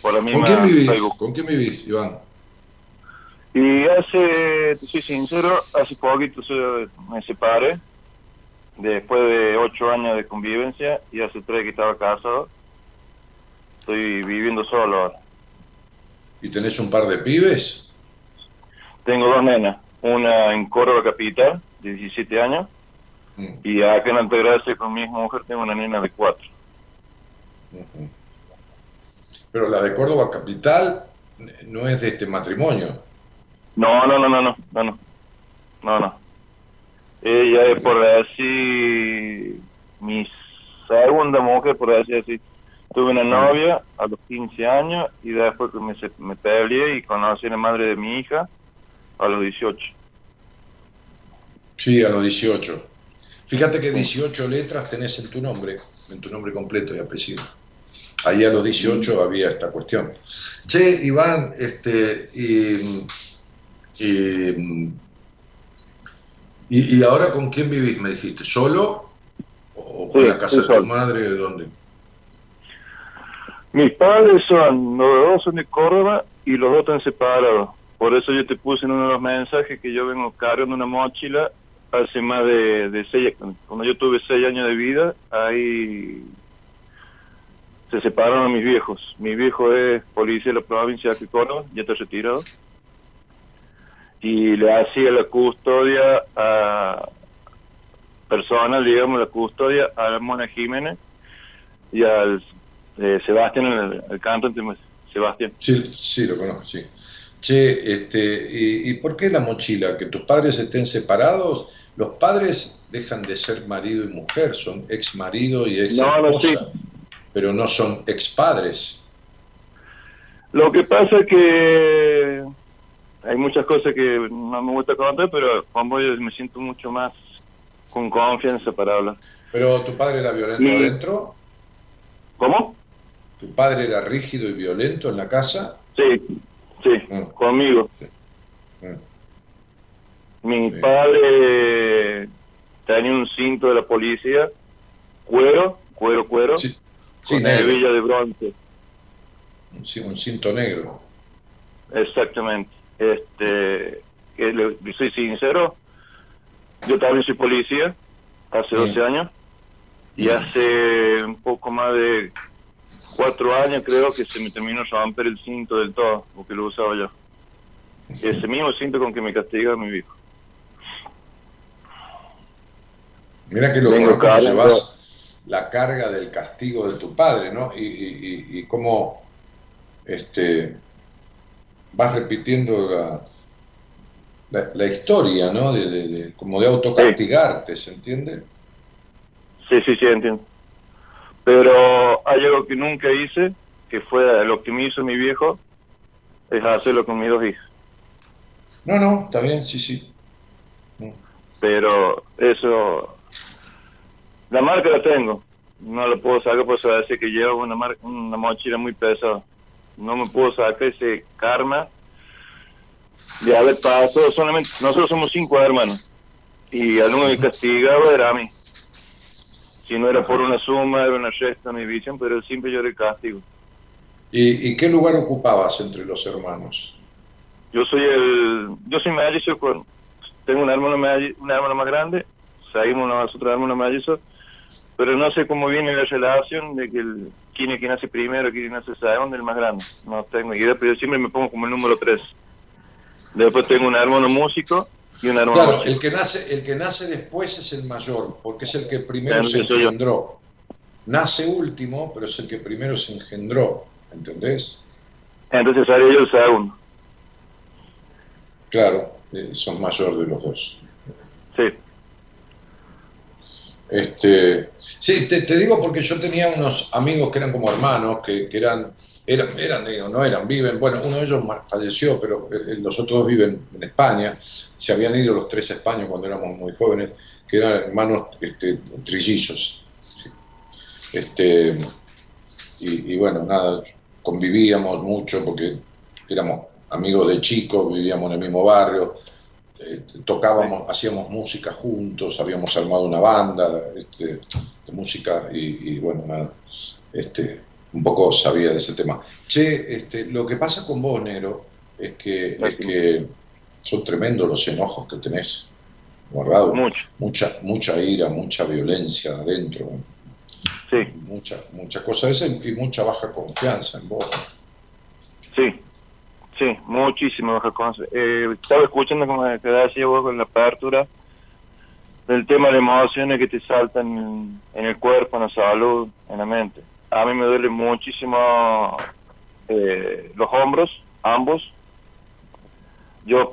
Por la ¿Con misma quién vivís? ¿Con quién vivís, Iván? Y hace, te soy sincero, hace poquito se- me separé, después de ocho años de convivencia y hace tres que estaba casado. Estoy viviendo solo ahora. ¿Y tenés un par de pibes? Tengo dos nenas, una en Córdoba Capital, de 17 años, mm. y acá en Altagracia con mi mujer tengo una nena de cuatro. Pero la de Córdoba Capital no es de este matrimonio. No, no, no, no, no, no, no. no. Ella es por así, mi segunda mujer, por así decir. Tuve una novia a los 15 años y después que me, me peleé y conocí a la madre de mi hija a los 18. Sí, a los 18. Fíjate que 18 letras tenés en tu nombre, en tu nombre completo y apellido. Ahí a los 18 había esta cuestión. Che, Iván, este, y, y, y- y ahora con quién vivís, me dijiste? ¿Solo? ¿O con Sí, la casa de tu madre? ¿Dónde? Mis padres son, los dos son de Córdoba y los dos están separados. Por eso yo te puse en uno de los mensajes que yo vengo cargando una mochila hace más de, de seis, cuando yo tuve seis años de vida, ahí se separaron mis viejos. Mi viejo es policía de la provincia de Córdoba, ya está retirado. Y le hacía la custodia a personal, digamos, la custodia a la Mona Jiménez y al eh, Sebastián, el, el cantante Sebastián. Sí, sí, lo conozco, sí. Che, este, ¿y, y por qué la mochila? ¿Que tus padres estén separados? Los padres dejan de ser marido y mujer, son ex marido y ex No, no, esposa, pero no son ex padres. Lo que pasa es que hay muchas cosas que no me gusta contar, pero vos yo me siento mucho más con confianza para hablar. ¿Pero tu padre era violento adentro? ¿Cómo? ¿Tu padre era rígido y violento en la casa? Sí, sí, Mm. conmigo. Mm. Mi Sí. padre tenía un cinto de la policía, cuero, cuero, cuero, Sí, con hebilla de bronce. un, sí, un cinto negro. Exactamente. Este, que le, soy sincero, yo también soy policía, hace Bien. 12 años, y Bien. hace un poco más de cuatro años creo que se me terminó romper el cinto del todo, porque lo usaba yo. Ese mismo cinto con que me castiga mi viejo. Mira que lo cómo cargando- llevas la carga del castigo de tu padre, ¿no? Y, y, y- y cómo este, vas repitiendo la, la, la historia, ¿no? De, de- de- como de autocastigarte, ¿se entiende? Sí, sí, sí, entiendo. Pero hay algo que nunca hice, que fue lo que me hizo mi viejo, es hacerlo con mis dos hijas. No, no, está bien, sí, sí. pero eso la marca la tengo no la puedo sacar por eso decir que llevo una mar- una mochila muy pesada no me puedo sacar ese karma de haber pasado solamente nosotros somos cinco hermanos y al único que castigaba era a mí si no era por una suma era una resta mi visión pero siempre yo era el castigo ¿Y, y qué lugar ocupabas entre los hermanos? yo soy el yo soy mellizo con tengo un hermano una hermana más grande seguimos nosotros hermanos mellizos pero no sé cómo viene la relación de que el, quién es que nace primero, quién nace segundo, el más grande. No tengo idea, pero yo siempre me pongo como el número 3. Después tengo un hermano músico y un hermano Claro, el que, nace, el que nace después es el mayor, porque es el que primero Claro, se que yo. engendró. Nace último, pero es el que primero se engendró, ¿entendés? Entonces haré yo el segundo. Claro, eh, sos mayor de los dos. Sí. Este, sí, te, te digo porque yo tenía unos amigos que eran como hermanos, que, que eran, eran, eran, digo, no eran, viven, bueno, uno de ellos falleció, pero eh, los otros dos viven en España, se habían ido los tres a España cuando éramos muy jóvenes, que eran hermanos este, trillizos. Este, y, y bueno, nada, convivíamos mucho porque éramos amigos de chicos, vivíamos en el mismo barrio, eh, tocábamos, hacíamos música juntos, habíamos armado una banda este, de música y, y bueno, nada, este, un poco sabía de ese tema. Che, este, lo que pasa con vos, Nero, es que, es que son tremendos los enojos que tenés guardados, Mucho. mucha, mucha ira, mucha violencia adentro, Sí, mucha, mucha cosa esa y mucha baja confianza en vos. sí. Sí, muchísimo. Eh, estaba escuchando como que decía vos con la apertura del tema de emociones que te saltan en, el cuerpo, en la salud, en la mente. A mí me duele muchísimo eh, los hombros, ambos. Yo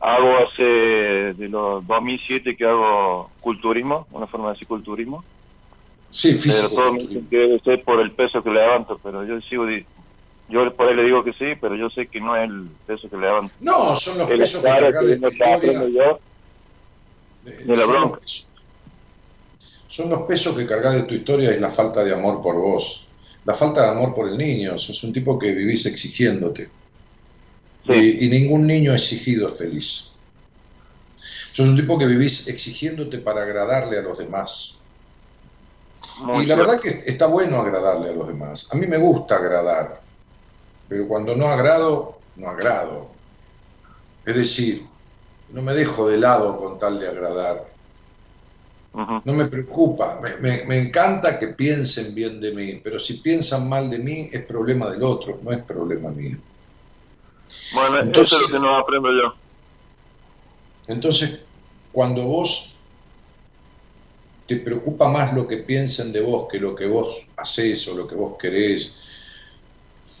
hago hace de los 2007 que hago culturismo, una forma de decir culturismo. Sí, Pero físico. todo me dicen que debe ser por el peso que levanto, pero yo sigo, yo por ahí le digo que sí, pero yo sé que no es el peso que levanto. No, son los El pesos que de aprendo historia. yo, de- de la los bronca. Son los pesos que cargas de tu historia y la falta de amor por vos. La falta de amor por el niño. Sos un tipo que vivís exigiéndote. Sí. Y, y ningún niño exigido es feliz. Sos un tipo que vivís exigiéndote para agradarle a los demás. muy y la cierto. verdad que está bueno agradarle a los demás. A mí me gusta agradar, pero cuando no agrado, no agrado. Es decir, no me dejo de lado con tal de agradar. No me preocupa, me, me- me encanta que piensen bien de mí, pero si piensan mal de mí es problema del otro, no es problema mío. Bueno, Entonces- eso es lo que no aprendo yo. Entonces, cuando vos te preocupa más lo que piensen de vos que lo que vos haces o lo que vos querés,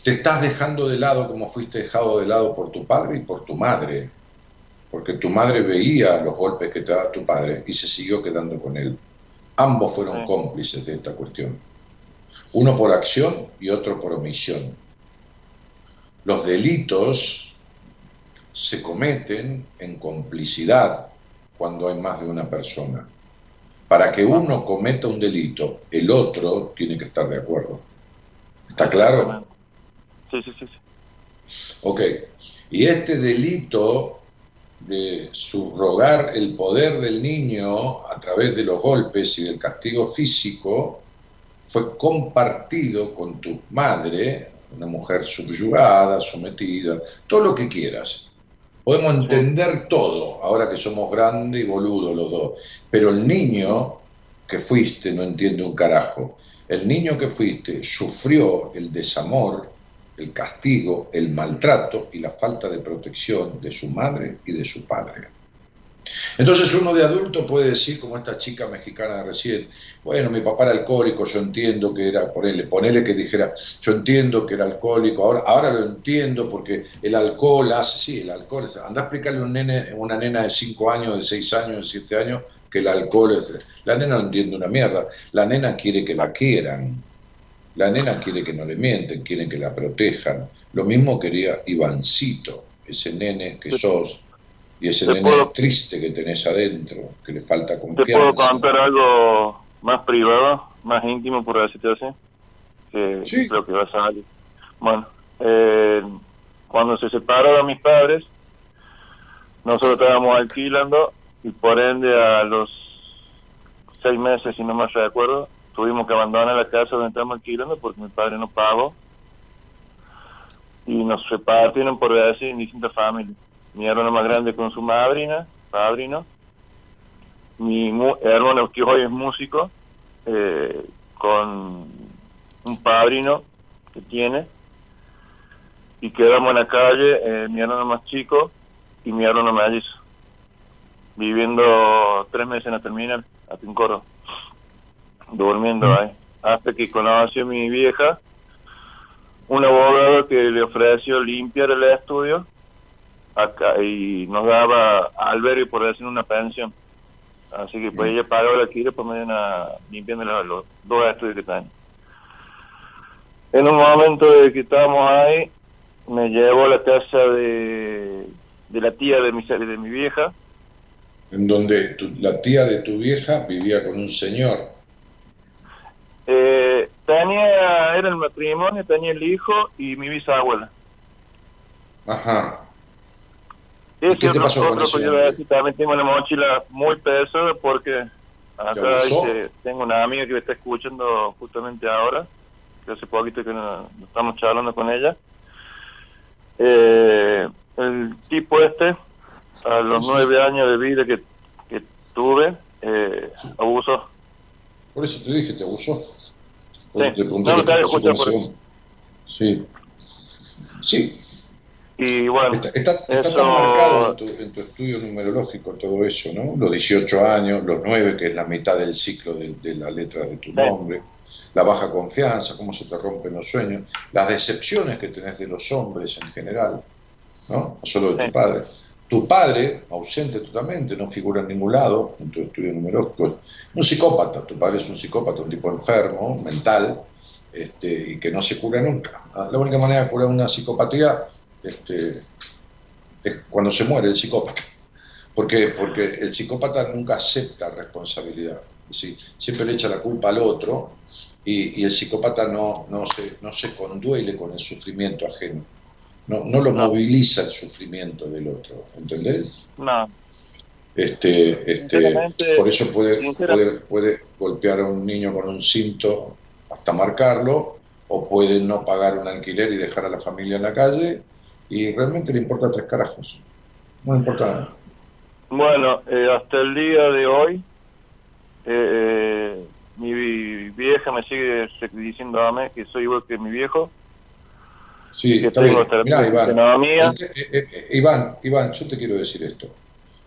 te estás dejando de lado como fuiste dejado de lado por tu padre y por tu madre, porque tu madre veía los golpes que te daba tu padre y se siguió quedando con él. Ambos fueron Sí. cómplices de esta cuestión, uno por acción y otro por omisión. Los delitos se cometen en complicidad cuando hay más de una persona. Para que uno cometa un delito, el otro tiene que estar de acuerdo. ¿Está claro? Sí, sí, sí. sí. Ok. Y este delito de subrogar el poder del niño a través de los golpes y del castigo físico fue compartido con tu madre, una mujer subyugada, sometida, todo lo que quieras. Podemos entender todo, ahora que somos grandes y boludos los dos, pero el niño que fuiste no entiende un carajo. El niño que fuiste sufrió el desamor, el castigo, el maltrato y la falta de protección de su madre y de su padre. Entonces uno de adulto puede decir, como esta chica mexicana recién, bueno, mi papá era alcohólico, yo entiendo que era, ponele, ponele que dijera, yo entiendo que era alcohólico, ahora, ahora lo entiendo porque el alcohol hace, sí, el alcohol, anda a explicarle a un nene, una nena de 5 años, de 6 años, de 7 años, que el alcohol es... La nena no entiende una mierda, la nena quiere que la quieran, la nena quiere que no le mienten, quiere que la protejan. Lo mismo quería Ivancito, ese nene que sos, y ese nene puedo- triste que tenés adentro, que le falta ¿Te puedo confianza. contar algo más privado, más íntimo, por decirte así? Que Sí. creo que va a salir. Bueno, eh, cuando se separaron mis padres, nosotros estábamos alquilando y por ende a los seis meses, si no me recuerdo, tuvimos que abandonar la casa donde estábamos alquilando porque mi padre no pagó. Y nos repartieron por decir en distintas familias. Mi hermano más grande con su madrina, padrino, mi hermano que hoy es músico eh, con un padrino que tiene. Y quedamos en la calle, eh, mi hermano más chico y mi hermano mellizo, viviendo tres meses en la terminal, a Pincoro, durmiendo ahí, hasta que conoció a mi vieja, un abogado que le ofreció limpiar el estudio acá y nos daba albergue por decir una pensión. Así que pues ella pagó la alquiler por medio de una, limpiando los, dos estudios que tienen. En un momento de que estábamos ahí, me llevó a la casa de, de la tía de mi, de mi vieja. En donde la tía de tu vieja vivía con un señor. Eh, tenía, era el matrimonio, tenía el hijo y mi bisabuela. Ajá. ¿Qué te pasó con eso? Yo también tengo una mochila muy pesada porque acá tengo una amiga que me está escuchando justamente ahora, que hace poquito que nos, estamos charlando con ella. Eh, el tipo este, a los nueve años de vida que, que tuve, eh, abusó. Por eso te dije, te abusó. sí. no, te por Sí. Sí, y bueno, está, tan marcado en tu, en tu, estudio numerológico todo eso, ¿no? Los 18 años, los 9, que es la mitad del ciclo de, la letra de tu nombre, la baja confianza, cómo se te rompen los sueños, las decepciones que tenés de los hombres en general, ¿no? No solo de tu padre. Tu padre, ausente totalmente, no figura en ningún lado en tu estudio numerológico, un psicópata, tu padre es un psicópata, un tipo enfermo, mental, este, y que no se cura nunca. Ah, la única manera de curar una psicopatía este, es cuando se muere el psicópata. ¿Por Porque el psicópata nunca acepta responsabilidad. Siempre le echa la culpa al otro y, el psicópata no, no, se, no se conduele con el sufrimiento ajeno. No, no lo moviliza el sufrimiento del otro, ¿entendés? No. Este, este, por eso puede, puede, puede golpear a un niño con un cinto hasta marcarlo, o puede no pagar un alquiler y dejar a la familia en la calle, y realmente le importa tres carajos. No le importa nada. Bueno, eh, hasta el día de hoy, eh, eh, mi vieja me sigue diciendo a mí que soy igual que mi viejo. Sí, que está bien. Iván, Iván, Iván, yo te quiero decir esto.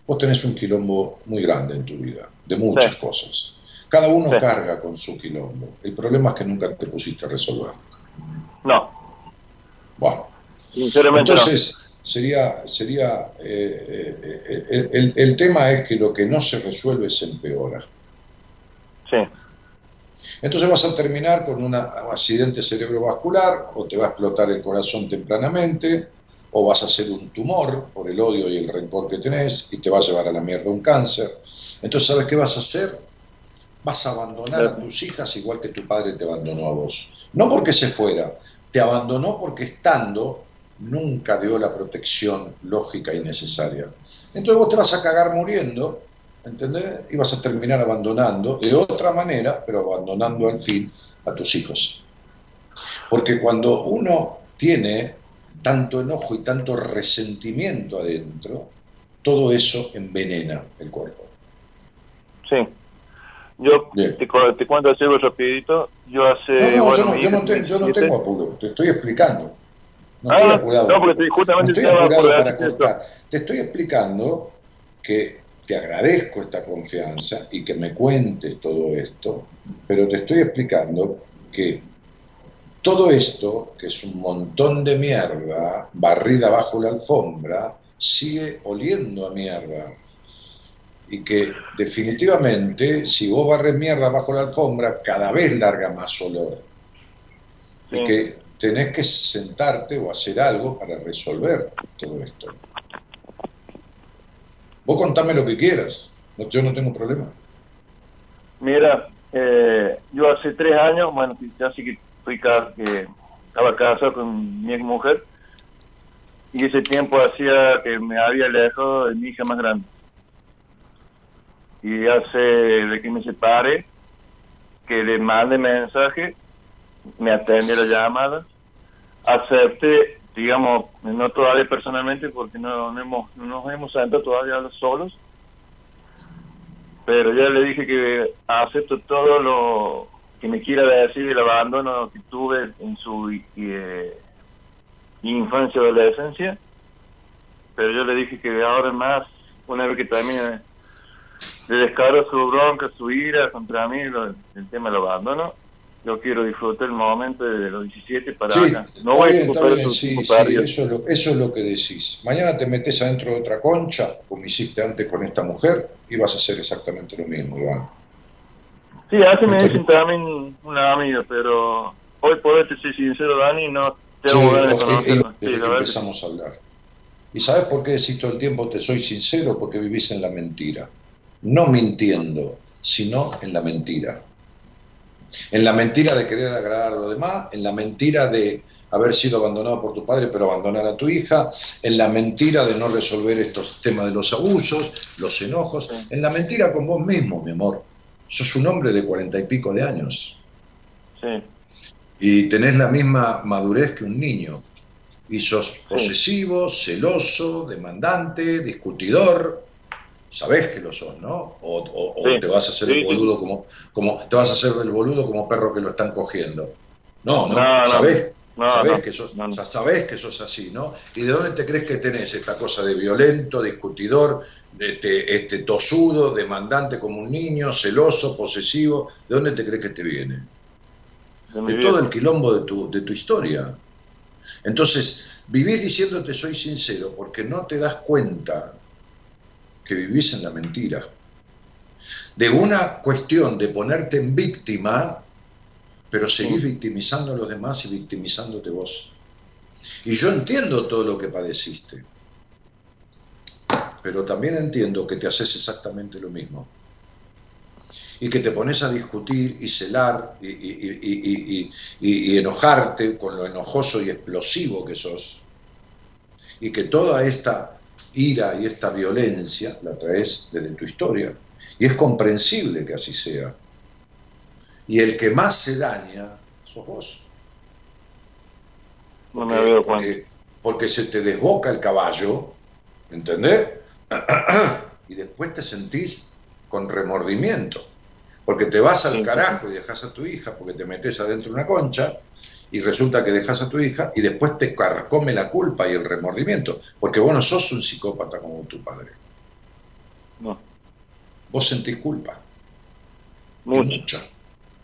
Vos tenés un quilombo muy grande en tu vida, de muchas cosas. Cada uno carga con su quilombo. El problema es que nunca te pusiste a resolverlo. No. Bueno, entonces, sería, sería eh, eh, eh, el, el, tema es que lo que no se resuelve se empeora. Sí. Entonces vas a terminar con un accidente cerebrovascular, o te va a explotar el corazón tempranamente, o vas a hacer un tumor por el odio y el rencor que tenés, y te va a llevar a la mierda un cáncer. Entonces, ¿sabes qué vas a hacer? Vas a abandonar a tus hijas igual que tu padre te abandonó a vos. No porque se fuera, te abandonó porque estando nunca dio la protección lógica y necesaria. Entonces vos te vas a cagar muriendo, ¿entendés? Y vas a terminar abandonando de otra manera, pero abandonando al fin a tus hijos. Porque cuando uno tiene tanto enojo y tanto resentimiento adentro, todo eso envenena el cuerpo. Sí. Yo te, cuento así rapidito. Yo hace... No, yo, no, yo no tengo apuro, te estoy explicando. No estoy ah, apurado. No, porque justamente estoy apurado para cortar. Te estoy explicando que te agradezco esta confianza y que me cuentes todo esto, pero te estoy explicando que todo esto, que es un montón de mierda barrida bajo la alfombra, sigue oliendo a mierda. Y que definitivamente, si vos barres mierda bajo la alfombra, cada vez larga más olor. Y que tenés que sentarte o hacer algo para resolver todo esto. Vos contame lo que quieras, yo no tengo problema. Mira, eh, yo hace tres años, bueno, ya sí que fui que estaba casado con mi ex mujer y ese tiempo hacía que me había alejado de mi hija más grande. Y hace de que me separe, que le mande mensaje me atendí la llamada, acepté, digamos, no todavía personalmente porque no, hemos, no nos hemos sentado todavía solos, pero ya le dije que acepto todo lo que me quiera decir el abandono que tuve en su eh, infancia o adolescencia, pero yo le dije que ahora más, una vez que termine de descargo su bronca, su ira contra mí, el tema lo abandono, yo quiero disfrutar el momento de los 17 para acá. No voy a recuperar sí, sí, eso, es lo, eso es lo que decís. Mañana te metes adentro de otra concha, como hiciste antes con esta mujer, y vas a hacer exactamente lo mismo, Iván. Sí, hace me dicen también una amiga, pero hoy por hoy te soy sincero, Dani, no tengo ganas de conocerlo. Sí, empezamos a hablar. ¿Y sabes por qué decís todo el tiempo te soy sincero? Porque vivís en la mentira. No mintiendo, sino en la mentira. En la mentira de querer agradar a los demás, en la mentira de haber sido abandonado por tu padre pero abandonar a tu hija, en la mentira de no resolver estos temas de los abusos, los enojos, en la mentira con vos mismo, mi amor. Sos un hombre de cuarenta y pico de años. Sí. Y tenés la misma madurez que un niño. Y sos posesivo, celoso, demandante, discutidor, sabés que lo sos, ¿no? O, te vas a hacer el boludo como, como te vas a hacer el boludo como perro que lo están cogiendo. No, no, sabés, que sos, sabés que sos así, ¿no? ¿Y de dónde te crees que tenés esta cosa de violento, discutidor, de este, este tosudo, demandante como un niño, celoso, posesivo? ¿De dónde te crees que te viene? De, todo el quilombo de tu, de tu historia. Entonces, vivís diciéndote soy sincero porque no te das cuenta que vivís en la mentira. De una cuestión de ponerte en víctima, pero seguís victimizando a los demás y victimizándote vos. Y yo entiendo todo lo que padeciste, pero también entiendo que te haces exactamente lo mismo. Y que te pones a discutir y celar y, y enojarte con lo enojoso y explosivo que sos. Y que toda esta ira y esta violencia la traes desde tu historia. Y es comprensible que así sea. Y el que más se daña sos vos. No me veo porque, porque se te desboca el caballo, ¿entendés? y después te sentís con remordimiento. Porque te vas al carajo y dejas a tu hija porque te metes adentro de una concha y resulta que dejas a tu hija y después te carcome la culpa y el remordimiento, porque vos no sos un psicópata como tu padre. No. Vos sentís culpa. Mucho.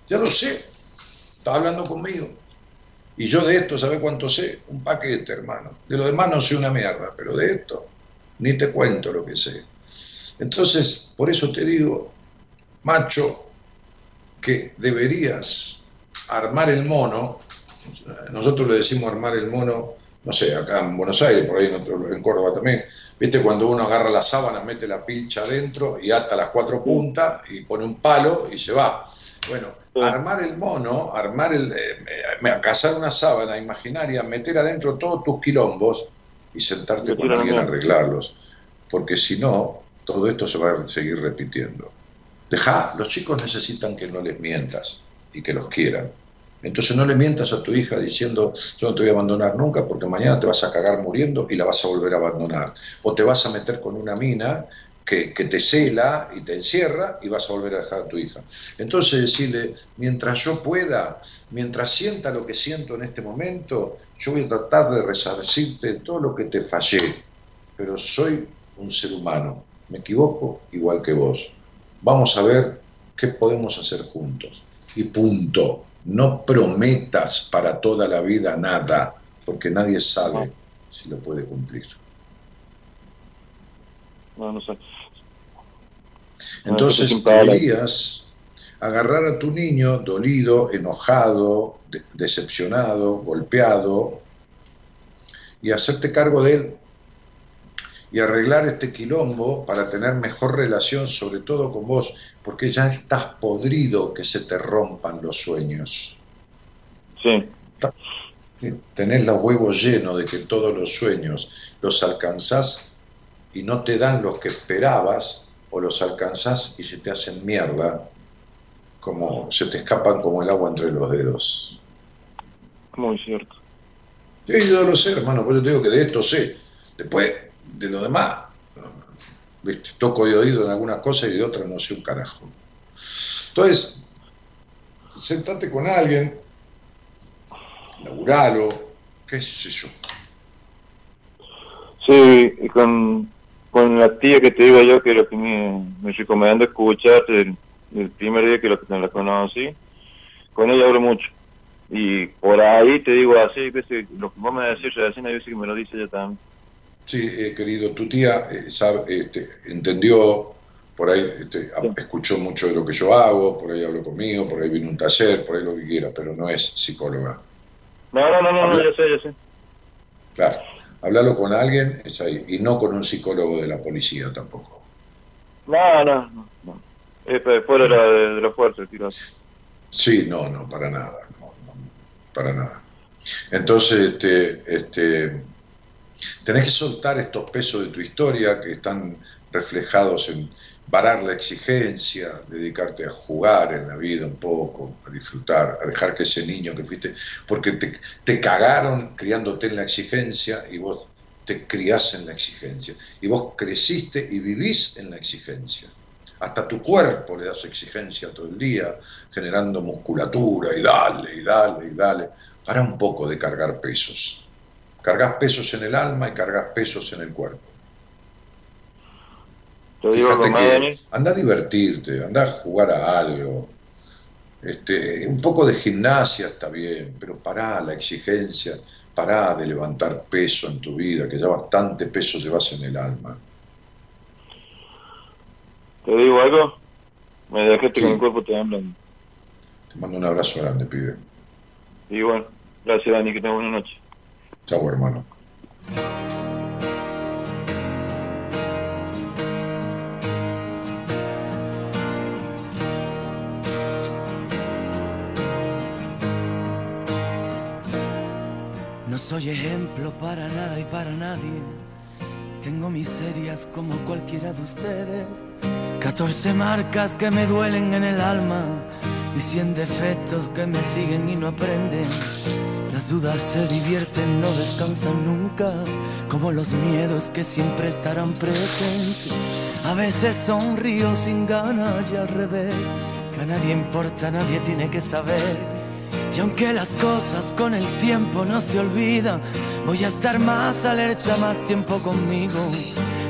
Ya lo sé. Estás hablando conmigo. Y yo de esto, ¿sabes cuánto sé? Un paquete, hermano. De lo demás no sé una mierda, pero de esto ni te cuento lo que sé. Entonces, por eso te digo, macho, que deberías armar el mono nosotros le decimos armar el mono, no sé, acá en Buenos Aires, por ahí en, Córdoba también, viste cuando uno agarra la sábana, mete la pilcha adentro y ata las cuatro puntas y pone un palo y se va. Bueno, armar el mono, armar el, eh, cazar una sábana imaginaria, meter adentro todos tus quilombos y sentarte con alguien a arreglarlos, porque si no, todo esto se va a seguir repitiendo. Deja, los chicos necesitan que no les mientas y que los quieran entonces no le mientas a tu hija diciendo yo no te voy a abandonar nunca porque mañana te vas a cagar muriendo y la vas a volver a abandonar. O te vas a meter con una mina que, te cela y te encierra y vas a volver a dejar a tu hija. Entonces decirle, mientras yo pueda, mientras sienta lo que siento en este momento, yo voy a tratar de resarcirte todo lo que te fallé, pero soy un ser humano, me equivoco igual que vos. Vamos a ver qué podemos hacer juntos. Y punto. No prometas para toda la vida nada, porque nadie sabe si lo puede cumplir. No, no sé. Entonces deberías agarrar a tu niño dolido, enojado, decepcionado, golpeado, y hacerte cargo de él y arreglar este quilombo para tener mejor relación, sobre todo con vos, porque ya estás podrido que se te rompan los sueños. Sí. Tenés los huevos llenos de que todos los sueños los alcanzás y no te dan los que esperabas, o los alcanzás y se te hacen mierda, como se te escapan como el agua entre los dedos. Muy cierto. Sí, yo lo sé, hermano, pues yo te digo que de esto sé. Después, de lo demás, ¿viste? Toco de oído en algunas cosas y de otras no sé un carajo. Entonces, sentate con alguien, laburalo, qué sé yo. Sí, y con, con la tía que te digo yo, que lo que me, me recomendando escucharte el, el primer día que lo la conocí, con ella hablo mucho. Y por ahí te digo así, que si, lo que vos me decís recién, hay veces que me lo dice ella también. Sí, eh, querido, tu tía eh, sabe, este, entendió, por ahí este, escuchó mucho de lo que yo hago, por ahí habló conmigo, por ahí vino un taller, por ahí lo que quiera, pero no es psicóloga. No, no, no, no, no, Habla- ya sé, ya sé. Claro, hablarlo con alguien es ahí, y no con un psicólogo de la policía tampoco. No, no, no. no. Es para después de, la, de, de la fuerza, tiro. Sí, no, no, para nada, no, no, para nada. Entonces, este, este, tenés que soltar estos pesos de tu historia que están reflejados en varar la exigencia, dedicarte a jugar en la vida un poco, a disfrutar, a dejar que ese niño que fuiste, porque te, te cagaron criándote en la exigencia y vos te criás en la exigencia, y vos creciste y vivís en la exigencia. Hasta tu cuerpo le das exigencia todo el día, generando musculatura y dale, y dale, y dale. Para un poco de cargar pesos. Cargas pesos en el alma y cargas pesos en el cuerpo. Te digo que anda a divertirte, anda a jugar a algo. Este, un poco de gimnasia está bien, pero pará la exigencia, pará de levantar peso en tu vida, que ya bastante peso llevas en el alma. Te digo algo. Me dejaste Sí. con el cuerpo temblando. Te mando un abrazo grande, pibe. Y bueno, gracias, Dani, que tengas buena noche. Chau, hermano. No soy ejemplo para nada y para nadie. Tengo miserias como cualquiera de ustedes. 14 marcas que me duelen en el alma y 100 defectos que me siguen y no aprenden. Las dudas se divierten, no descansan nunca, como los miedos que siempre estarán presentes. A veces sonrío sin ganas y al revés, que a nadie importa, nadie tiene que saber. Y aunque las cosas con el tiempo no se olvidan, voy a estar más alerta, más tiempo conmigo.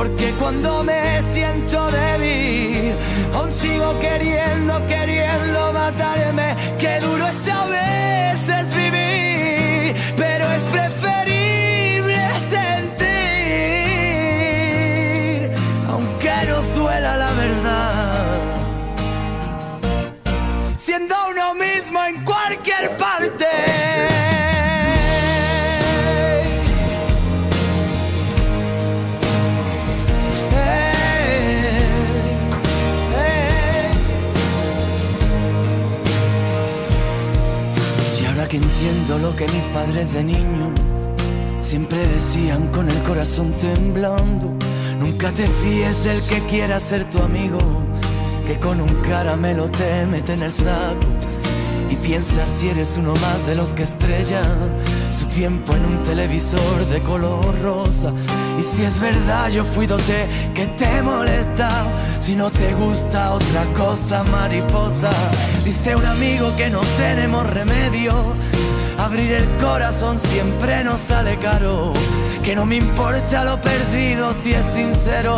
porque cuando me siento débil, aún sigo queriendo, queriendo matarme. Qué duro es a que entiendo lo que mis padres de niño siempre decían con el corazón temblando, nunca te fíes del que quiera ser tu amigo que con un caramelo te mete en el saco y piensa si eres uno más de los que estrellan su tiempo en un televisor de color rosa. Y si es verdad, yo fui dote que te molesta. Si no te gusta otra cosa, mariposa, dice un amigo que no tenemos remedio. Abrir el corazón siempre nos sale caro. Que no me importa lo perdido si es sincero.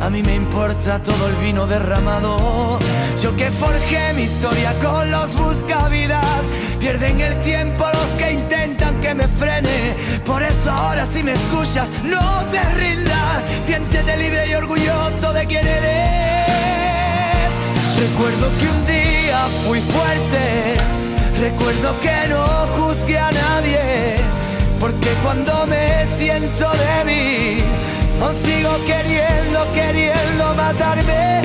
A mí me importa todo el vino derramado. Yo que forjé mi historia con los buscavidas. Pierden el tiempo los que intentan que me frene. Por eso ahora si me escuchas, no te rindas. Siéntete libre y orgulloso de quién eres. Recuerdo que un día fui fuerte. Recuerdo que no juzgué a nadie. Porque cuando me siento débil, aún sigo queriendo, queriendo matarme.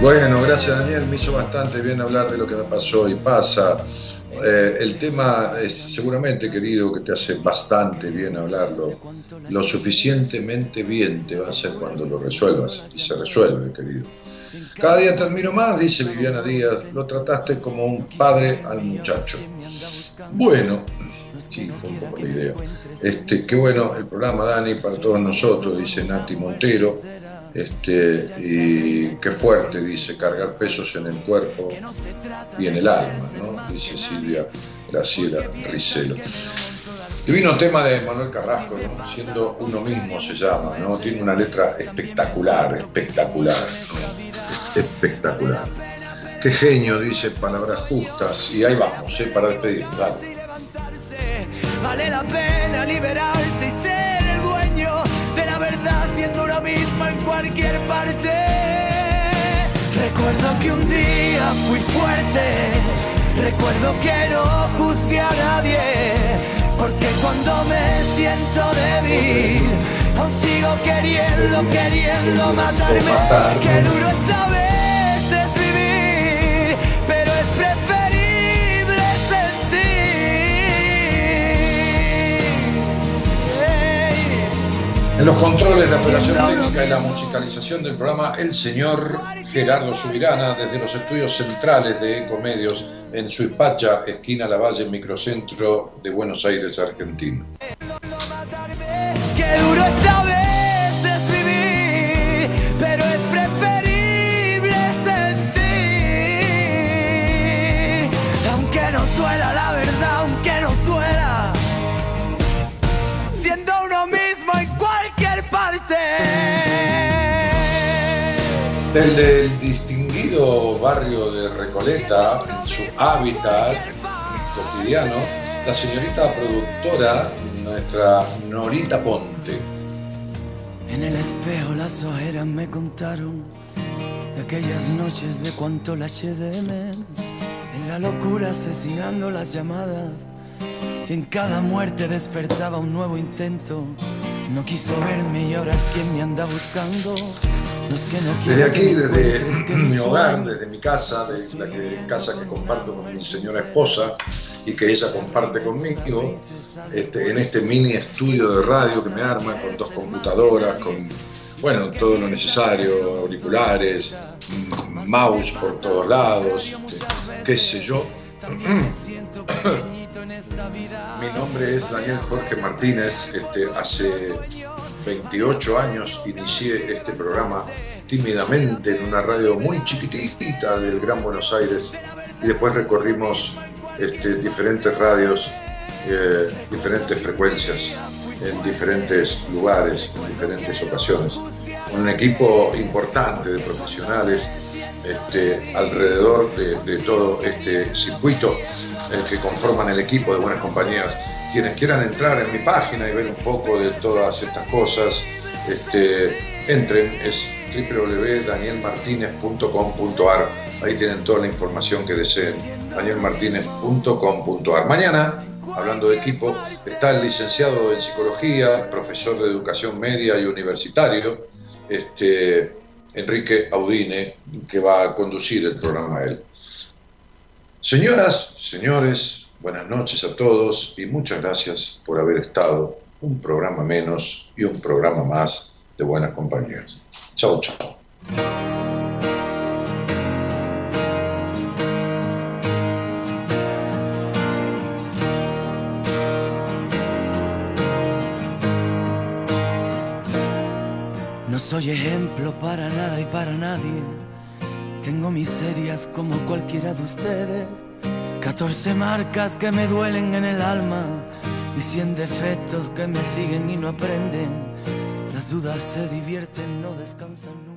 Bueno, gracias Daniel, me hizo bastante bien hablar de lo que me pasó y pasa. Eh, el tema es seguramente, querido, que te hace bastante bien hablarlo. Lo suficientemente bien te va a hacer cuando lo resuelvas. Y se resuelve, querido. Cada día te admiro más, dice Viviana Díaz. Lo trataste como un padre al muchacho. Bueno, sí, fue un poco la idea. Este, qué bueno el programa, Dani, para todos nosotros, dice Nati Montero. Este, y qué fuerte, dice, cargar pesos en el cuerpo y en el alma, ¿no? Dice Silvia Graciela Ricelo. Divino tema de Manuel Carrasco, siendo uno mismo se llama, ¿no? Tiene una letra espectacular, espectacular, espectacular. Qué genio, dice, palabras justas, y ahí vamos, ¿eh? para despedirnos, Vale la pena liberarse y ser el dueño siendo uno mismo en cualquier parte. Recuerdo que un día fui fuerte, recuerdo que no juzgué a nadie, porque cuando me siento débil, aún sigo queriendo, queriendo matarme. Qué duro es a En los controles de operación técnica y la musicalización del programa, el señor Gerardo Subirana, desde los estudios centrales de Ecomedios, en Suipacha, esquina Lavalle, microcentro de Buenos Aires, Argentina. Desde el distinguido barrio de Recoleta, su hábitat cotidiano, la señorita productora, nuestra Norita Ponte. En el espejo las ojeras me contaron de aquellas noches de cuánto la eché de menos. En la locura asesinando las llamadas y en cada muerte despertaba un nuevo intento. No quiso verme y ahora es quien me anda buscando. No es que no Desde aquí, desde que mi hogar, desde mi casa, de la que, casa que comparto con mi señora esposa y que ella comparte conmigo, este, en este mini estudio de radio que me arma con dos computadoras, con bueno, todo lo necesario, auriculares, mouse por todos lados, este, qué sé yo. Mi nombre es Daniel Jorge Martínez. Este, hace 28 años inicié este programa tímidamente en una radio muy chiquitita del Gran Buenos Aires y después recorrimos este, diferentes radios, eh, diferentes frecuencias en diferentes lugares, en diferentes ocasiones. Un equipo importante de profesionales este, alrededor de, de todo este circuito el que conforman el equipo de Buenas Compañías. Quienes quieran entrar en mi página y ver un poco de todas estas cosas, este, entren, es www.danielmartinez.com.ar. Ahí tienen toda la información que deseen. danielmartinez.com.ar. Mañana, hablando de equipo, está el licenciado en psicología, profesor de educación media y universitario, este, Enrique Audine, que va a conducir el programa él. Señoras, señores, buenas noches a todos y muchas gracias por haber estado un programa menos y un programa más de Buenas Compañías. Chao, chao. Soy ejemplo para nada y para nadie. Tengo miserias como cualquiera de ustedes. 14 marcas que me duelen en el alma y 100 defectos que me siguen y no aprenden. Las dudas se divierten, no descansan.